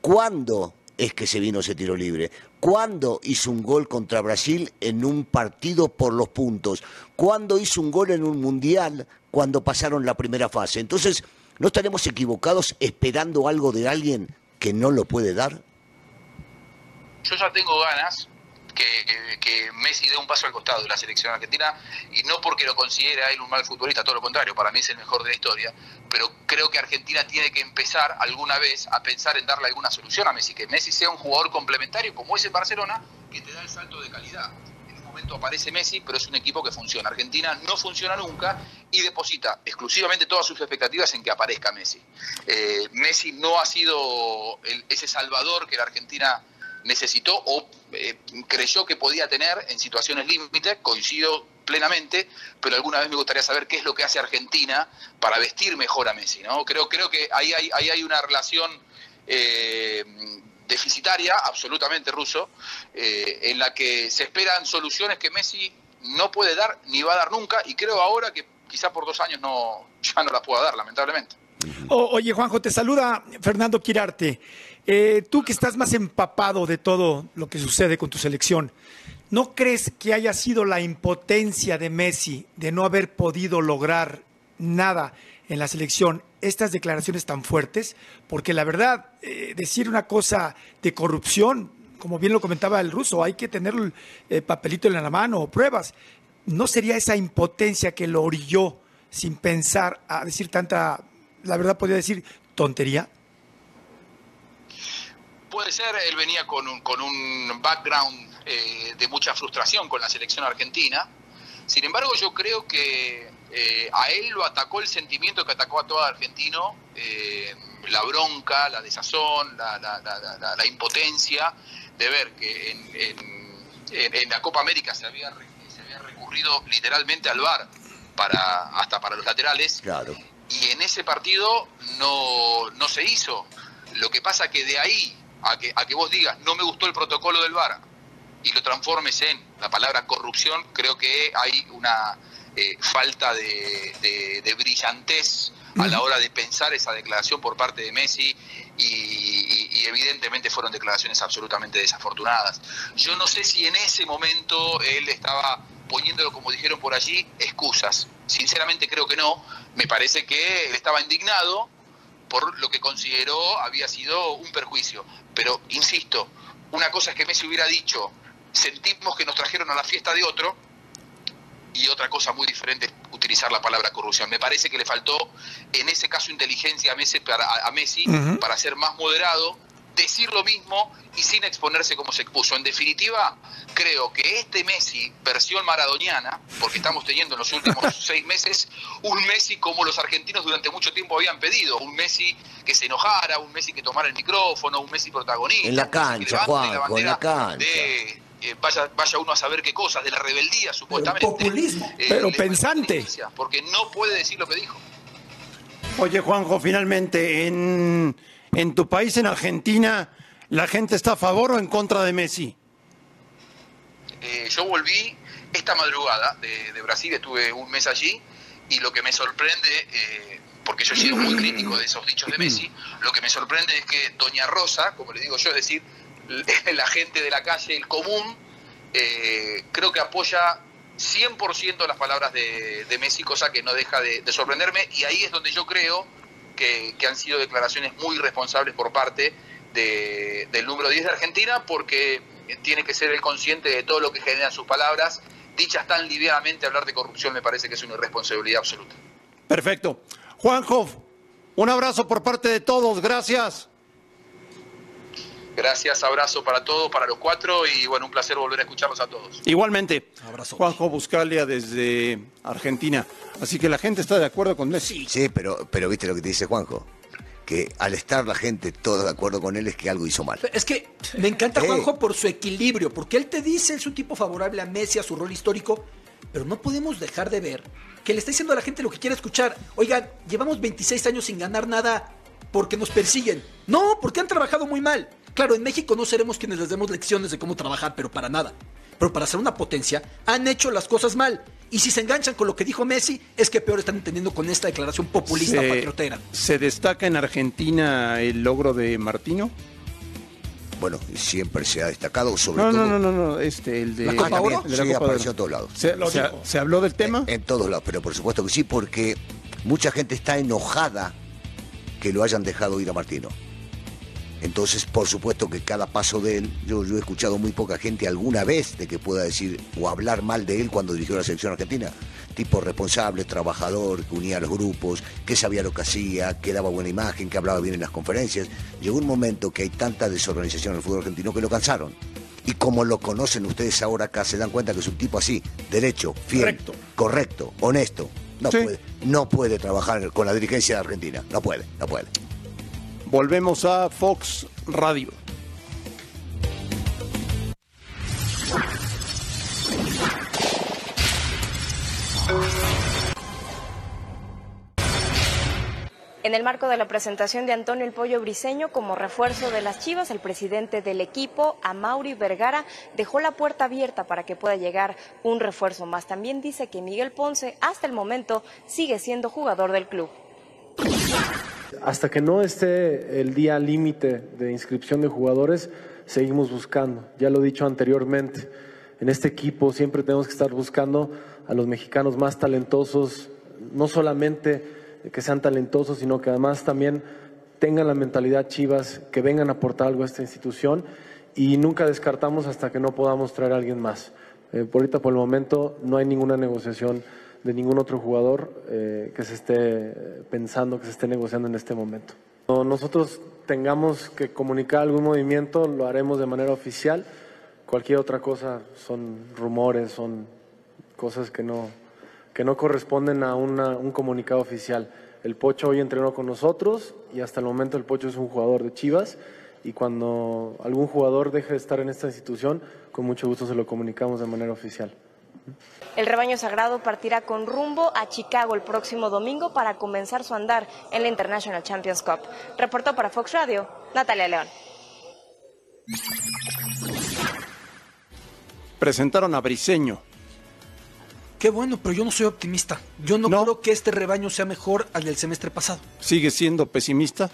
¿Cuándo es que se vino ese tiro libre? ¿Cuándo hizo un gol contra Brasil en un partido por los puntos? ¿Cuándo hizo un gol en un mundial cuando pasaron la primera fase? Entonces, ¿no estaremos equivocados esperando algo de alguien que no lo puede dar? Yo ya tengo ganas que, Messi dé un paso al costado de la selección argentina y no porque lo considere a él un mal futbolista, todo lo contrario, para mí es el mejor de la historia, pero creo que Argentina tiene que empezar alguna vez a pensar en darle alguna solución a Messi, que Messi sea un jugador complementario como es en Barcelona, que te da el salto de calidad. Momento aparece Messi, pero es un equipo que funciona. Argentina no funciona nunca y deposita exclusivamente todas sus expectativas en que aparezca Messi. Eh, Messi no ha sido ese salvador que la Argentina necesitó o eh, creyó que podía tener en situaciones límites, coincido plenamente, pero alguna vez me gustaría saber qué es lo que hace Argentina para vestir mejor a Messi. ¿no? Creo, creo que ahí hay, ahí hay una relación eh, deficitaria, absolutamente ruso, eh, en la que se esperan soluciones que Messi no puede dar ni va a dar nunca, y creo ahora que quizá por dos años no, ya no las pueda dar, lamentablemente. oye, Juanjo, te saluda Fernando Quirarte. Eh, tú que estás más empapado de todo lo que sucede con tu selección, ¿no crees que haya sido la impotencia de Messi de no haber podido lograr nada en la selección estas declaraciones tan fuertes? Porque la verdad, eh, decir una cosa de corrupción, como bien lo comentaba el ruso, hay que tener el eh, papelito en la mano o pruebas. ¿No sería esa impotencia que lo orilló sin pensar a decir tanta, la verdad podría decir, tontería? Puede ser, él venía con un, con un background eh, de mucha frustración con la selección argentina. Sin embargo, yo creo que eh, a él lo atacó el sentimiento que atacó a todo argentino, eh, la bronca, la desazón, la, la, impotencia de ver que en, en, la Copa América se había, se había recurrido literalmente al VAR para, hasta para los laterales. Claro. Y en ese partido no, no se hizo. Lo que pasa que de ahí a que, a que vos digas no me gustó el protocolo del VAR y lo transformes en la palabra corrupción, creo que hay una eh, falta de, de, brillantez a la hora de pensar esa declaración por parte de Messi y, evidentemente fueron declaraciones absolutamente desafortunadas. Yo no sé si en ese momento él estaba poniéndolo, como dijeron por allí, excusas. Sinceramente creo que no. Me parece que él estaba indignado por lo que consideró había sido un perjuicio. Pero, insisto, una cosa es que Messi hubiera dicho, sentimos que nos trajeron a la fiesta de otro, y otra cosa muy diferente es utilizar la palabra corrupción. Me parece que le faltó en ese caso inteligencia a Messi para, a Messi, para ser más moderado, decir lo mismo y sin exponerse como se expuso. En definitiva, creo que este Messi, versión maradoniana, porque estamos teniendo en los últimos seis meses un Messi como los argentinos durante mucho tiempo habían pedido, un Messi que se enojara, un Messi que tomara el micrófono, un Messi protagonista. En la cancha, Juan, en la cancha. Eh, vaya, vaya uno a saber qué cosas, de la rebeldía supuestamente. populismo. Eh, Pero pensante. Porque no puede decir lo que dijo. Oye, Juanjo, finalmente, en, en tu país, en Argentina, ¿la gente está a favor o en contra de Messi? Eh, yo volví esta madrugada de, Brasil, estuve un mes allí, y lo que me sorprende, porque yo he sido muy crítico de esos dichos de Messi, lo que me sorprende es que Doña Rosa, como le digo yo, es decir, la gente de la calle, el común, eh, creo que apoya 100% las palabras de, Messi, cosa que no deja de, sorprenderme, y ahí es donde yo creo que, han sido declaraciones muy responsables por parte del número 10 de Argentina, porque tiene que ser el consciente de todo lo que generan sus palabras. Dichas tan livianamente, hablar de corrupción me parece que es una irresponsabilidad absoluta. Perfecto. Juanjo, un abrazo por parte de todos, gracias. Gracias, abrazo para todos, para los cuatro y bueno, un placer volver a escucharlos a todos. Igualmente, abrazo. Juanjo Buscalia desde Argentina. Así que la gente está de acuerdo con Messi. Sí, pero, pero viste lo que te dice Juanjo. Que al estar la gente toda de acuerdo con él es que algo hizo mal. Es que me encanta Juanjo por su equilibrio, porque él te dice es un tipo favorable a Messi, a su rol histórico, pero no podemos dejar de ver que le está diciendo a la gente lo que quiere escuchar. Oigan, llevamos 26 años sin ganar nada porque nos persiguen. No, porque han trabajado muy mal. Claro, en México no seremos quienes les demos lecciones de cómo trabajar, pero para nada. Pero para ser una potencia, han hecho las cosas mal. Y si se enganchan con lo que dijo Messi, es que peor están entendiendo con esta declaración populista patriotera. ¿Se destaca en Argentina el logro de Martino? Bueno, siempre se ha destacado, sobre todo. No, no, no, no, este, el de la Copa Oro. De la sí, apareció en todos lados. ¿Se, habló del tema? En, en, todos lados, pero por supuesto que sí, porque mucha gente está enojada que lo hayan dejado ir a Martino. Entonces, por supuesto que cada paso de él, yo, he escuchado muy poca gente alguna vez de que pueda decir o hablar mal de él cuando dirigió la selección argentina. Tipo responsable, trabajador, que unía a los grupos, que sabía lo que hacía, que daba buena imagen, que hablaba bien en las conferencias. Llegó un momento que hay tanta desorganización en el fútbol argentino que lo cansaron. Y como lo conocen ustedes ahora acá, se dan cuenta que es un tipo así, derecho, fiel, correcto, honesto. No, puede, no puede trabajar con la dirigencia de Argentina. No puede, no puede. Volvemos a Fox Radio. En el marco de la presentación de Antonio El Pollo Briseño como refuerzo de las Chivas, el presidente del equipo, Amauri Vergara, dejó la puerta abierta para que pueda llegar un refuerzo más. También dice que Miguel Ponce, hasta el momento, sigue siendo jugador del club. Hasta que no esté el día límite de inscripción de jugadores, seguimos buscando. Ya lo he dicho anteriormente, en este equipo siempre tenemos que estar buscando a los mexicanos más talentosos, no solamente que sean talentosos, sino que además también tengan la mentalidad chivas, que vengan a aportar algo a esta institución y nunca descartamos hasta que no podamos traer a alguien más. Eh, por por el momento, no hay ninguna negociación de ningún otro jugador eh, que se esté pensando, que se esté negociando en este momento. Cuando nosotros tengamos que comunicar algún movimiento, lo haremos de manera oficial. Cualquier otra cosa son rumores, son cosas que no, que no corresponden a un comunicado oficial. El Pocho hoy entrenó con nosotros y hasta el momento el Pocho es un jugador de Chivas y cuando algún jugador deje de estar en esta institución, con mucho gusto se lo comunicamos de manera oficial. El rebaño sagrado partirá con rumbo a Chicago el próximo domingo para comenzar su andar en la International Champions Cup. Reportó para Fox Radio, Natalia León. Presentaron a Briseño. Qué bueno, pero yo no soy optimista. Yo no, No. creo que este rebaño sea mejor al del semestre pasado. ¿Sigue siendo pesimista?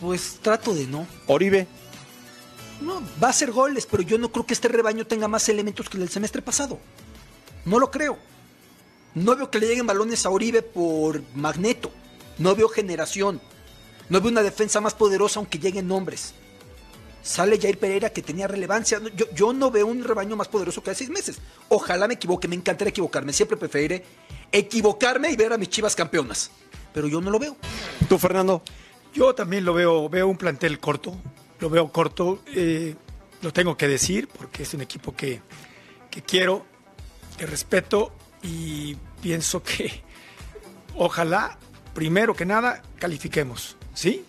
Pues trato de no. Oribe. No, va a hacer goles, pero yo no creo que este rebaño tenga más elementos que el del semestre pasado. No lo creo. No veo que le lleguen balones a Oribe por Magneto. No veo generación. No veo una defensa más poderosa aunque lleguen nombres. Sale Jair Pereira que tenía relevancia. Yo, yo no veo un rebaño más poderoso que hace seis meses. Ojalá me equivoque, me encantaría equivocarme. Siempre preferiré equivocarme y ver a mis chivas campeonas. Pero yo no lo veo. ¿Tú, Fernando? Yo también lo veo, veo un plantel corto, lo veo corto, eh, lo tengo que decir porque es un equipo que, que quiero, que respeto y pienso que ojalá, primero que nada, califiquemos, ¿sí?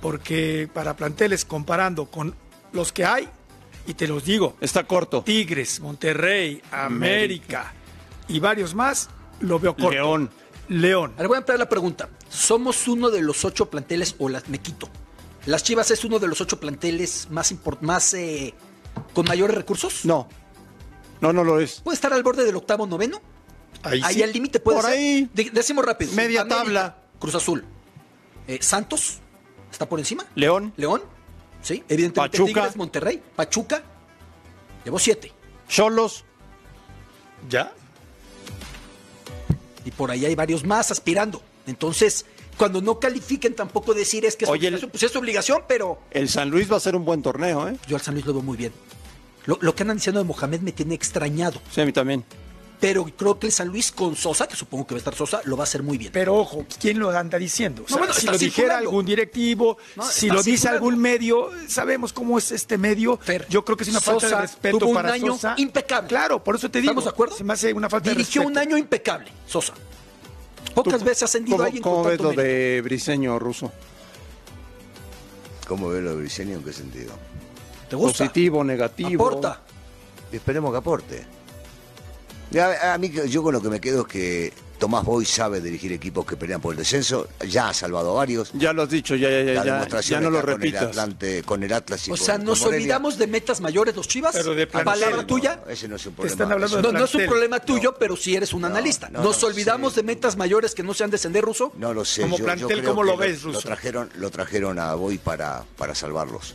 Porque para planteles comparando con los que hay, y te los digo, Está corto. Tigres, Monterrey, América y varios más, lo veo corto. León. León. Ahora voy a empezar la pregunta. ¿Somos uno de los ocho planteles o las me quito? ¿Las Chivas es uno de los ocho planteles más, import- más eh, con mayores recursos? No. No, no lo es. ¿Puede estar al borde del octavo noveno? Ahí Ahí sí. al límite puede Por ser. ahí. De- decimos rápido. Media tabla. Cruz Azul. Eh, Santos. ¿Está por encima? León. León. Sí. Evidentemente Pachuca. Tigres, Monterrey. Pachuca. Llevó siete. Cholos. ¿Ya? Y por ahí hay varios más aspirando. Entonces, cuando no califiquen, tampoco decir es que es Oye, el- obligación. Pues es obligación, pero El San Luis va a ser un buen torneo, ¿eh? yo al San Luis lo veo muy bien. Lo, lo que andan diciendo de Mohamed me tiene extrañado. Sí, a mí también. Pero creo que el San Luis con Sosa, que supongo que va a estar Sosa, lo va a hacer muy bien. Pero ojo, ¿quién lo anda diciendo? O sea, bueno, si lo dijera algún directivo, No, si lo dice circulando. algún medio, sabemos cómo es este medio. Fer, Yo creo que es una falta de respeto tuvo un para año Sosa. impecable. Claro, por eso te digo. ¿Estamos de acuerdo? Se me hace una falta Dirigió de respeto. un año impecable, Sosa. Pocas ¿Tú- veces ha ascendido ¿Cómo, alguien cómo con ves lo de Briseño Ruso? ¿Cómo ve lo de Briseño? ¿En qué sentido? ¿Te gusta? Positivo, negativo. Aporta. Esperemos que aporte. A, mí, yo con lo que me quedo es que Tomás Boy sabe dirigir equipos que pelean por el descenso. Ya ha salvado a varios. Ya lo has dicho, ya, ya, ya, La ya, demostración ya no lo está con el repitas. Atlante, con el Atlas y O sea, con nos olvidamos de metas mayores los Chivas. Pero de plantel, Palabra no, tuya. Ese no es un problema. están hablando No, no es un problema tuyo, pero si eres un analista. no, nos no, olvidamos sí. de metas mayores que no sean descender ruso. No lo sé. Como yo- yo plantel, creo ¿cómo que lo ves, Lo Russo? trajeron, lo trajeron a Boy para, para salvarlos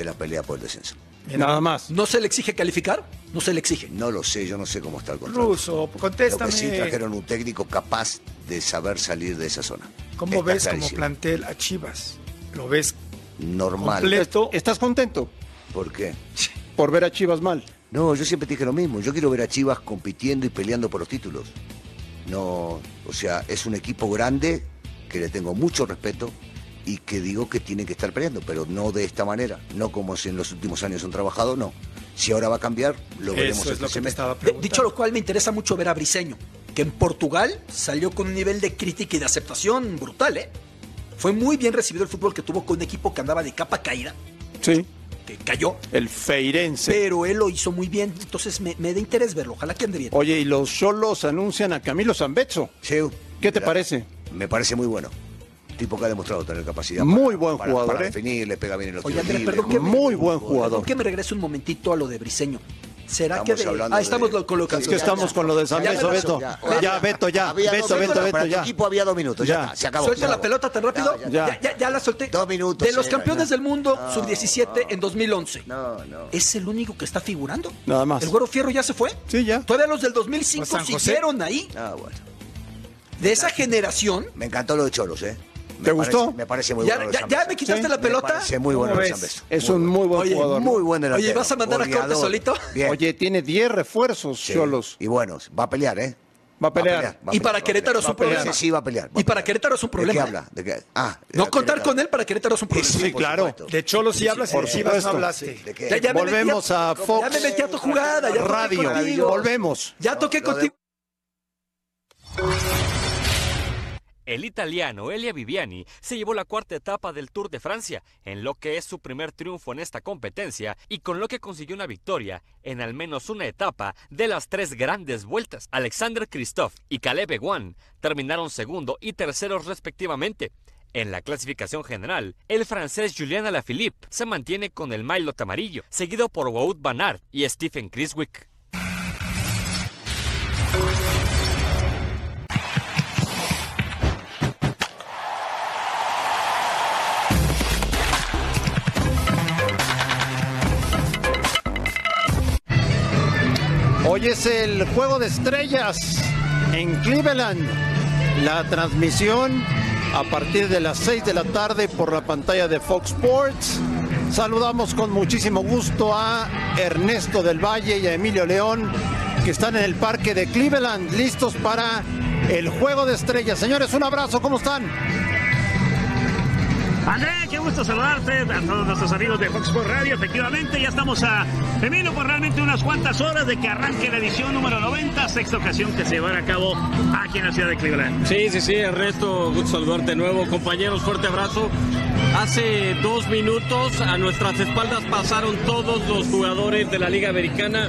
de la pelea por el descenso. Nada más. ¿No se le exige calificar? No se le exige. No lo sé, yo no sé cómo está el contrato. Ruso, Lo contéstame. que sí trajeron un técnico capaz de saber salir de esa zona. ¿Cómo Está ves como plantel a Chivas? ¿Lo ves Normal. completo? ¿Estás contento ¿Por qué? por ver a Chivas mal? No, yo siempre te dije lo mismo. Yo quiero ver a Chivas compitiendo y peleando por los títulos. No, o sea, es un equipo grande que le tengo mucho respeto y que digo que tiene que estar peleando, pero no de esta manera, no como si en los últimos años han trabajado, no. Si ahora va a cambiar, lo veremos Eso es este lo que te semestre. estaba preguntando. dicho lo cual, me interesa mucho ver a Briseño, que en Portugal salió con un nivel de crítica y de aceptación brutal, ¿eh? Fue muy bien recibido el fútbol que tuvo con un equipo que andaba de capa caída, Sí. que cayó, El Feirense. pero él lo hizo muy bien. Entonces me, me da interés verlo. Ojalá que ande bien. Oye, y los Cholos anuncian a Camilo Zambezzo. Cheu, ¿Qué te mira, parece? Me parece muy bueno. Tipo que ha demostrado tener capacidad. Muy buen para, jugador, Para ¿eh? definir, le pega bien en los Oye, Andrés, libres, perdón que me- Muy buen jugador. que me regrese un momentito a lo de Briseño. ¿Será que Estamos de... hablando Ah, estamos de- lo colocando. Es que estamos con lo de San ya, Beto. ya. Beto, ya. Había Beto, Beto, Beto, ya. equipo había dos minutos, ya, Ya. está, se acabó. Suelta la pelota tan rápido. Ya, ya. Ya, ya, ya la solté. Dos minutos, De los sí, campeones ya. del mundo, No, sub-17 en 2011. No, no. ¿Es el único que está figurando? Nada más. ¿El Güero Fierro ya se fue? Sí, ya. Todavía los del 2005 Pues siguieron ahí. Ah, bueno. De esa generación. Me encantó lo de Cholos, ¿eh? Me ¿Te parece- gustó? Me parece muy Ya, bueno. ya, ya me quitaste Sí. la Me pelota. parece muy bueno. Es un muy buen Oye, jugador. Muy buen delantero. Oye, ¿vas a mandar a Corte solito? Bien. Oye, tiene 10 refuerzos, Sí. Cholos. Y bueno, va a pelear, ¿eh? Va a pelear. va a Y pelear, para a Querétaro es un a problema. Sí, sí, va a pelear. a Y para. Querétaro es un problema. ¿De qué habla? ¿De qué? Ah, No de contar Querétaro. con él para Querétaro es un problema. Sí, por claro. supuesto. De Cholos sí hablas y por de Chivas no hablaste. Ya, ya me Volvemos metí a Fox Ya me metí a tu jugada. Ya Radio. Volvemos. Ya toqué de- contigo. El italiano Elia Viviani se llevó la cuarta etapa del Tour de Francia, en lo que es su primer triunfo en esta competencia y con lo que consiguió una victoria en al menos una etapa de las tres grandes vueltas. Alexander Christophe y Caleb Ewan terminaron segundo y terceros respectivamente. En la clasificación general, el francés Julien Alaphilippe se mantiene con el maillot amarillo, seguido por Wout van Aert y Stephen Criswick. Hoy es el juego de estrellas en Cleveland. La transmisión a partir de las 6 de la tarde por la pantalla de Fox Sports. Saludamos con muchísimo gusto a Ernesto del Valle y a Emilio León, que están en el parque de Cleveland, listos para el juego de estrellas. Señores, un abrazo, ¿cómo están? André, qué gusto saludarte a todos nuestros amigos de Fox Sports Radio. Efectivamente, ya estamos a Emilio por realmente unas cuantas horas de que arranque la edición número 90, sexta ocasión que se llevará a cabo aquí en la ciudad de Cleveland. Sí, sí, sí, Ernesto, gusto saludarte nuevo. Compañeros, fuerte abrazo. Hace dos minutos a nuestras espaldas pasaron todos los jugadores de la Liga Americana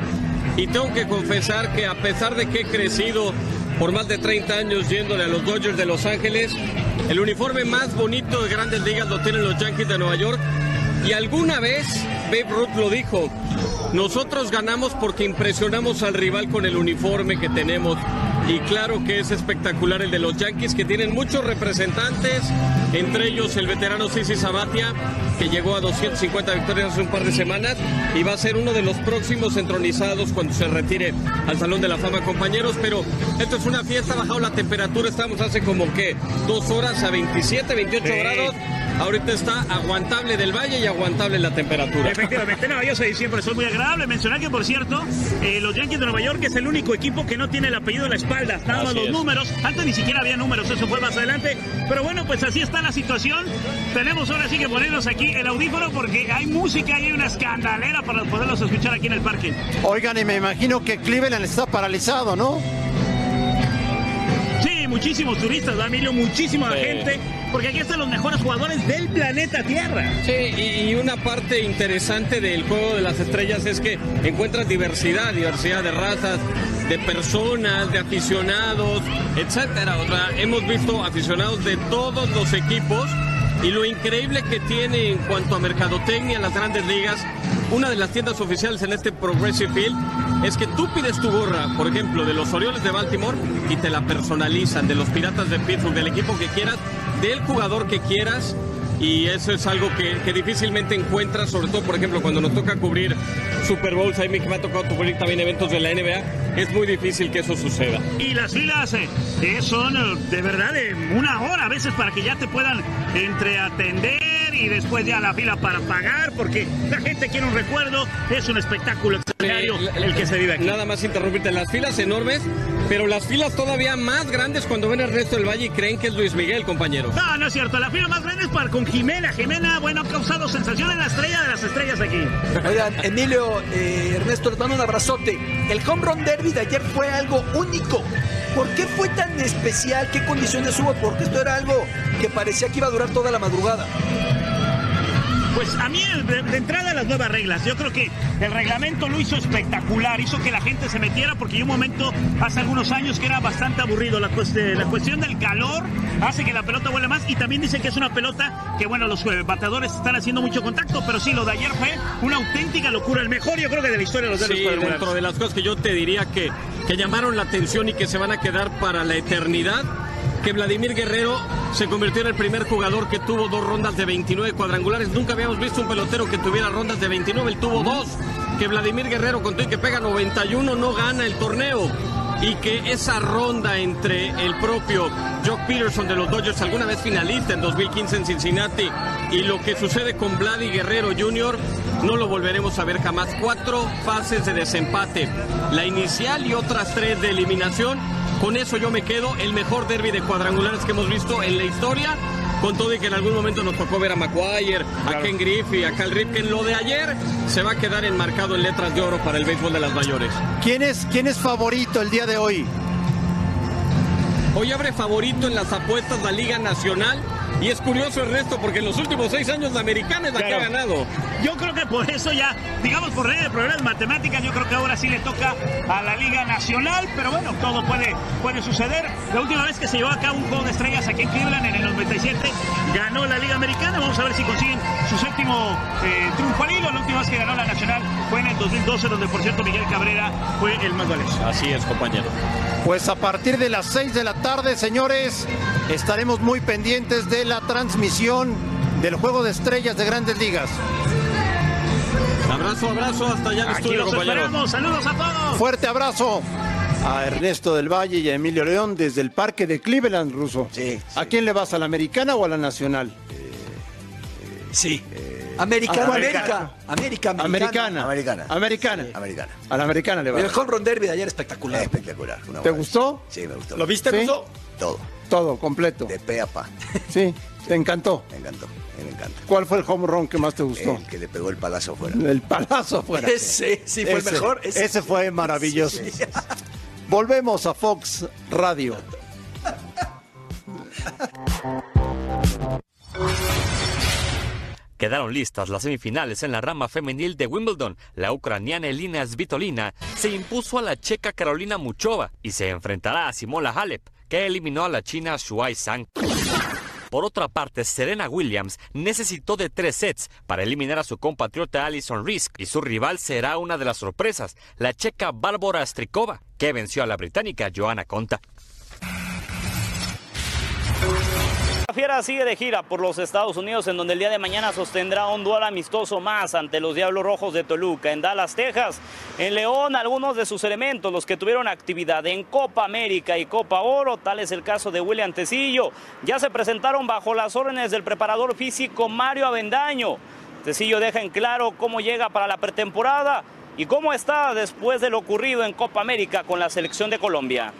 y tengo que confesar que a pesar de que he crecido por más de 30 años yéndole a los Dodgers de Los Ángeles, el uniforme más bonito de grandes ligas lo tienen los Yankees de Nueva York y alguna vez Babe Ruth lo dijo, nosotros ganamos porque impresionamos al rival con el uniforme que tenemos. Y claro que es espectacular el de los Yankees, que tienen muchos representantes, entre ellos el veterano Sisi Sabatia, que llegó a 250 victorias hace un par de semanas y va a ser uno de los próximos entronizados cuando se retire al Salón de la Fama, compañeros. Pero esto es una fiesta, ha bajado la temperatura, estamos hace como que dos horas a 27, 28 Sí. grados. Ahorita está aguantable del valle y aguantable la temperatura. Efectivamente, no, yo soy siempre soy muy agradable. Mencionar que, por cierto, eh, los Yankees de Nueva York es el único equipo que no tiene el apellido en la espalda, nada más los es. números. Antes ni siquiera había números, eso fue más adelante. Pero bueno, pues así está la situación. Tenemos ahora sí que ponernos aquí el audífono porque hay música y hay una escandalera para poderlos escuchar aquí en el parque. Oigan, y me imagino que Cleveland está paralizado, ¿no? Muchísimos turistas, ¿verdad, Emilio? Muchísima Sí. gente, porque aquí están los mejores jugadores del planeta Tierra. Sí, y, y una parte interesante del juego de las estrellas es que encuentras diversidad, diversidad de razas, de personas, de aficionados, etcétera. O sea, hemos visto aficionados de todos los equipos y lo increíble que tiene en cuanto a mercadotecnia en las grandes ligas, una de las tiendas oficiales en este Progressive Field es que tú pides tu gorra, por ejemplo, de los Orioles de Baltimore y te la personalizan, de los Piratas de Pittsburgh, del equipo que quieras, del jugador que quieras. Y eso es algo que, que difícilmente encuentras, sobre todo, por ejemplo, cuando nos toca cubrir Super Bowls, a mí que me ha tocado cubrir también eventos de la NBA, es muy difícil que eso suceda. Y las filas eh, eh, son eh, de verdad de una hora a veces para que ya te puedan entre atender y después ya la fila para pagar, porque la gente quiere un recuerdo, es un espectáculo extraordinario el que se vive aquí. Nada más interrumpirte, las filas enormes, pero las filas todavía más grandes cuando ven el resto del valle y creen que es Luis Miguel, compañero. No, no es cierto, la fila más grande es para con Jimena. Jimena, bueno, ha causado sensación en la estrella de las estrellas aquí. Oigan, Emilio, eh, Ernesto, les mando un abrazote. El home run derby de ayer fue algo único. ¿Por qué fue tan especial? ¿Qué condiciones hubo? Porque esto era algo que parecía que iba a durar toda la madrugada. Pues a mí, de, entrada, las nuevas reglas. Yo creo que el reglamento lo hizo espectacular, hizo que la gente se metiera, porque hay un momento, hace algunos años, que era bastante aburrido. La, la cuestión del calor hace que la pelota vuele más y también dicen que es una pelota que, bueno, los eh, bateadores están haciendo mucho contacto, pero sí, lo de ayer fue una auténtica locura. El mejor, yo creo que de la historia de los sí, dentro de las cosas que yo te diría que, que llamaron la atención y que se van a quedar para la eternidad que Vladimir Guerrero se convirtió en el primer jugador que tuvo dos rondas de 29 cuadrangulares. Nunca habíamos visto un pelotero que tuviera rondas de 29, él tuvo dos. Que Vladimir Guerrero contó y que pega 91 no gana el torneo. Y que esa ronda entre el propio Jock Peterson de los Dodgers, alguna vez finalista en 2015 en Cincinnati, y lo que sucede con Vladimir Guerrero Jr., no lo volveremos a ver jamás. Cuatro fases de desempate, la inicial y otras tres de eliminación con eso yo me quedo el mejor derby de cuadrangulares que hemos visto en la historia. Con todo y que en algún momento nos tocó ver a Maguire, a Ken Griffey, a Cal Ripken. Lo de ayer se va a quedar enmarcado en letras de oro para el béisbol de las mayores. ¿Quién es, quién es favorito el día de hoy? Hoy abre favorito en las apuestas la Liga Nacional y es curioso el resto porque en los últimos seis años la americana es la que ha ganado. Yo creo que por eso ya, digamos por regla de problemas matemáticas, yo creo que ahora sí le toca a la Liga Nacional, pero bueno, todo puede, puede suceder. La última vez que se llevó a cabo un juego de estrellas aquí en Cleveland en el 97, ganó la Liga Americana. Vamos a ver si consiguen su séptimo eh, triunfo al hilo. La última vez que ganó la Nacional fue en el 2012, donde por cierto Miguel Cabrera fue el más valioso. Así es, compañero. Pues a partir de las 6 de la tarde, señores, estaremos muy pendientes de la transmisión del Juego de Estrellas de Grandes Ligas. Abrazo, abrazo, hasta allá en estudio, compañeros. Saludos a todos. Fuerte abrazo a Ernesto del Valle y a Emilio León desde el parque de Cleveland, Ruso. Sí. ¿A quién le vas, a la americana o a la nacional? sí. Americana, América. América, americana. Americana. Americana. Americana. A la americana le va. El home run derby de ayer espectacular. Espectacular. ¿Te gustó? Sí, me gustó. ¿Lo viste, ¿Sí? Ruso? Todo. Todo, completo. De pe a pa. Sí, te encantó. Me encantó. Me encanta. ¿Cuál fue el home run que más te gustó? El que le pegó el palazo afuera. El palazo afuera. Ese, sí, fue el Ese- mejor. Ese, fue maravilloso. Volvemos a Fox Radio. Quedaron listas las semifinales en la rama femenil de Wimbledon. La ucraniana Elina Svitolina se impuso a la checa Carolina Muchova y se enfrentará a Simona Halep, que eliminó a la china Shuai Zhang. Por otra parte, Serena Williams necesitó de tres sets para eliminar a su compatriota Alison Risk y su rival será una de las sorpresas, la checa Bárbara Strikova, que venció a la británica Joanna Conta. La Fiera sigue de gira por los Estados Unidos, en donde el día de mañana sostendrá un duelo amistoso más ante los Diablos Rojos de Toluca. En Dallas, Texas, en León, algunos de sus elementos, los que tuvieron actividad en Copa América y Copa Oro, tal es el caso de William Tecillo, ya se presentaron bajo las órdenes del preparador físico Mario Avendaño. Tecillo deja en claro cómo llega para la pretemporada y cómo está después de lo ocurrido en Copa América con la selección de Colombia.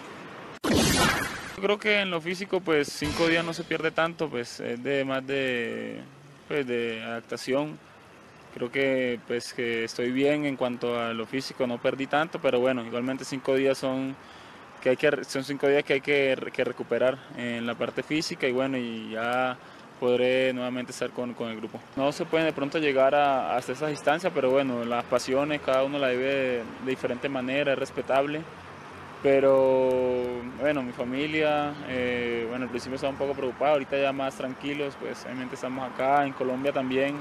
Creo que en lo físico, pues cinco días no se pierde tanto, pues es de más de, pues, de adaptación. Creo que pues que estoy bien en cuanto a lo físico, no perdí tanto, pero bueno, igualmente cinco días son que hay que son cinco días que hay que, que recuperar en la parte física y bueno y ya podré nuevamente estar con, con el grupo. No se puede de pronto llegar a, hasta esas instancias, pero bueno, las pasiones cada uno la vive de, de diferente manera, es respetable pero bueno, mi familia, eh, bueno, al principio estaba un poco preocupado, ahorita ya más tranquilos, pues obviamente estamos acá, en Colombia también,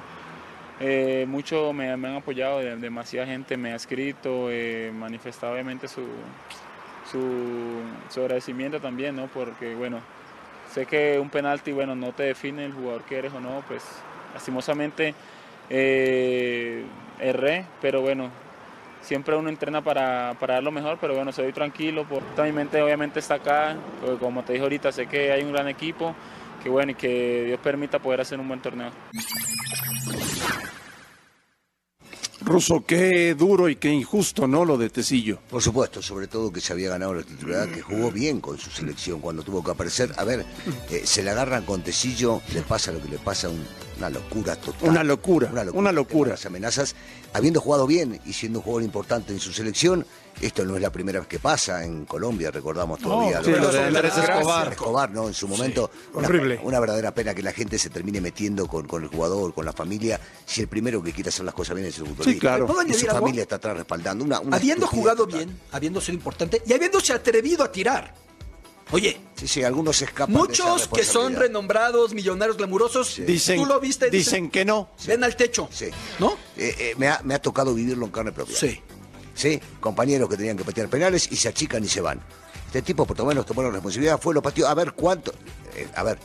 eh, mucho me, han apoyado, de- demasiada gente me ha escrito, eh, manifestado obviamente su, su, su agradecimiento también, ¿no? Porque bueno, sé que un penalti, bueno, no te define el jugador que eres o no, pues lastimosamente eh, erré, pero bueno, siempre uno entrena para, para dar lo mejor, pero bueno, soy tranquilo, por toda mi mente obviamente está acá, porque como te dije ahorita, sé que hay un gran equipo, que bueno, y que Dios permita poder hacer un buen torneo. Ruso, qué duro y qué injusto, ¿no? Lo de Tecillo. Por supuesto, sobre todo que se había ganado la titularidad, que jugó bien con su selección cuando tuvo que aparecer. A ver, eh, se le agarran con Tecillo, le pasa lo que le pasa a un Una locura total. Una locura, una locura. Las amenazas, habiendo jugado bien y siendo un jugador importante en su selección, esto no es la primera vez que pasa en Colombia, recordamos todavía. sí, lo lo de Andrés Escobar. Escobar, ¿no? En su momento, una, horrible. una verdadera pena que la gente se termine metiendo con, con el jugador, con la familia, si el primero que quiere hacer las cosas bien es el futbolista. Sí, claro. ¿Puedo Y su familia está atrás respaldando. Una, una habiendo jugado total. bien, habiendo sido importante y habiéndose atrevido a tirar. Oye, Sí, sí, algunos se escapan de esa muchos que son renombrados, millonarios, glamurosos, Dicen, tú lo viste, y dicen que no. ven al techo. Sí. ¿No? Eh, eh, me, ha, me ha tocado vivirlo en carne propia. Sí. Sí, compañeros que tenían que patear penales y se achican y se van. Este tipo, por lo menos, tomó la responsabilidad, fue, lo pateó. A ver cuánto. eh, a ver,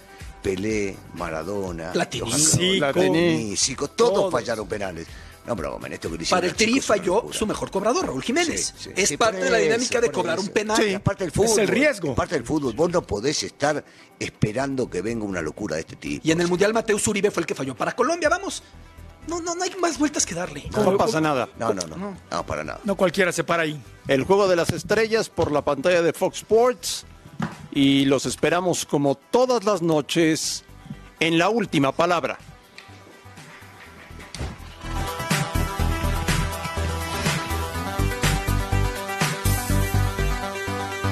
Pelé, Maradona, Platini. Platini, Zico, todos, Todos. fallaron penales. No, pero en esto Para el Tri es falló su mejor cobrador, Raúl Jiménez. Sí, sí. Es Sí, parte de la dinámica de cobrar eso. un penal. Y aparte del fútbol. el riesgo. Aparte del fútbol, vos no podés estar esperando que venga una locura de este tipo. Y en el Mundial Mateus Uribe fue el que falló. Para Colombia, vamos. No, no, no hay más vueltas que darle. No pasa nada. No, no, no, no, no, para nada. No cualquiera se para ahí. El juego de las estrellas por la pantalla de Fox Sports. Y los esperamos como todas las noches en la última palabra.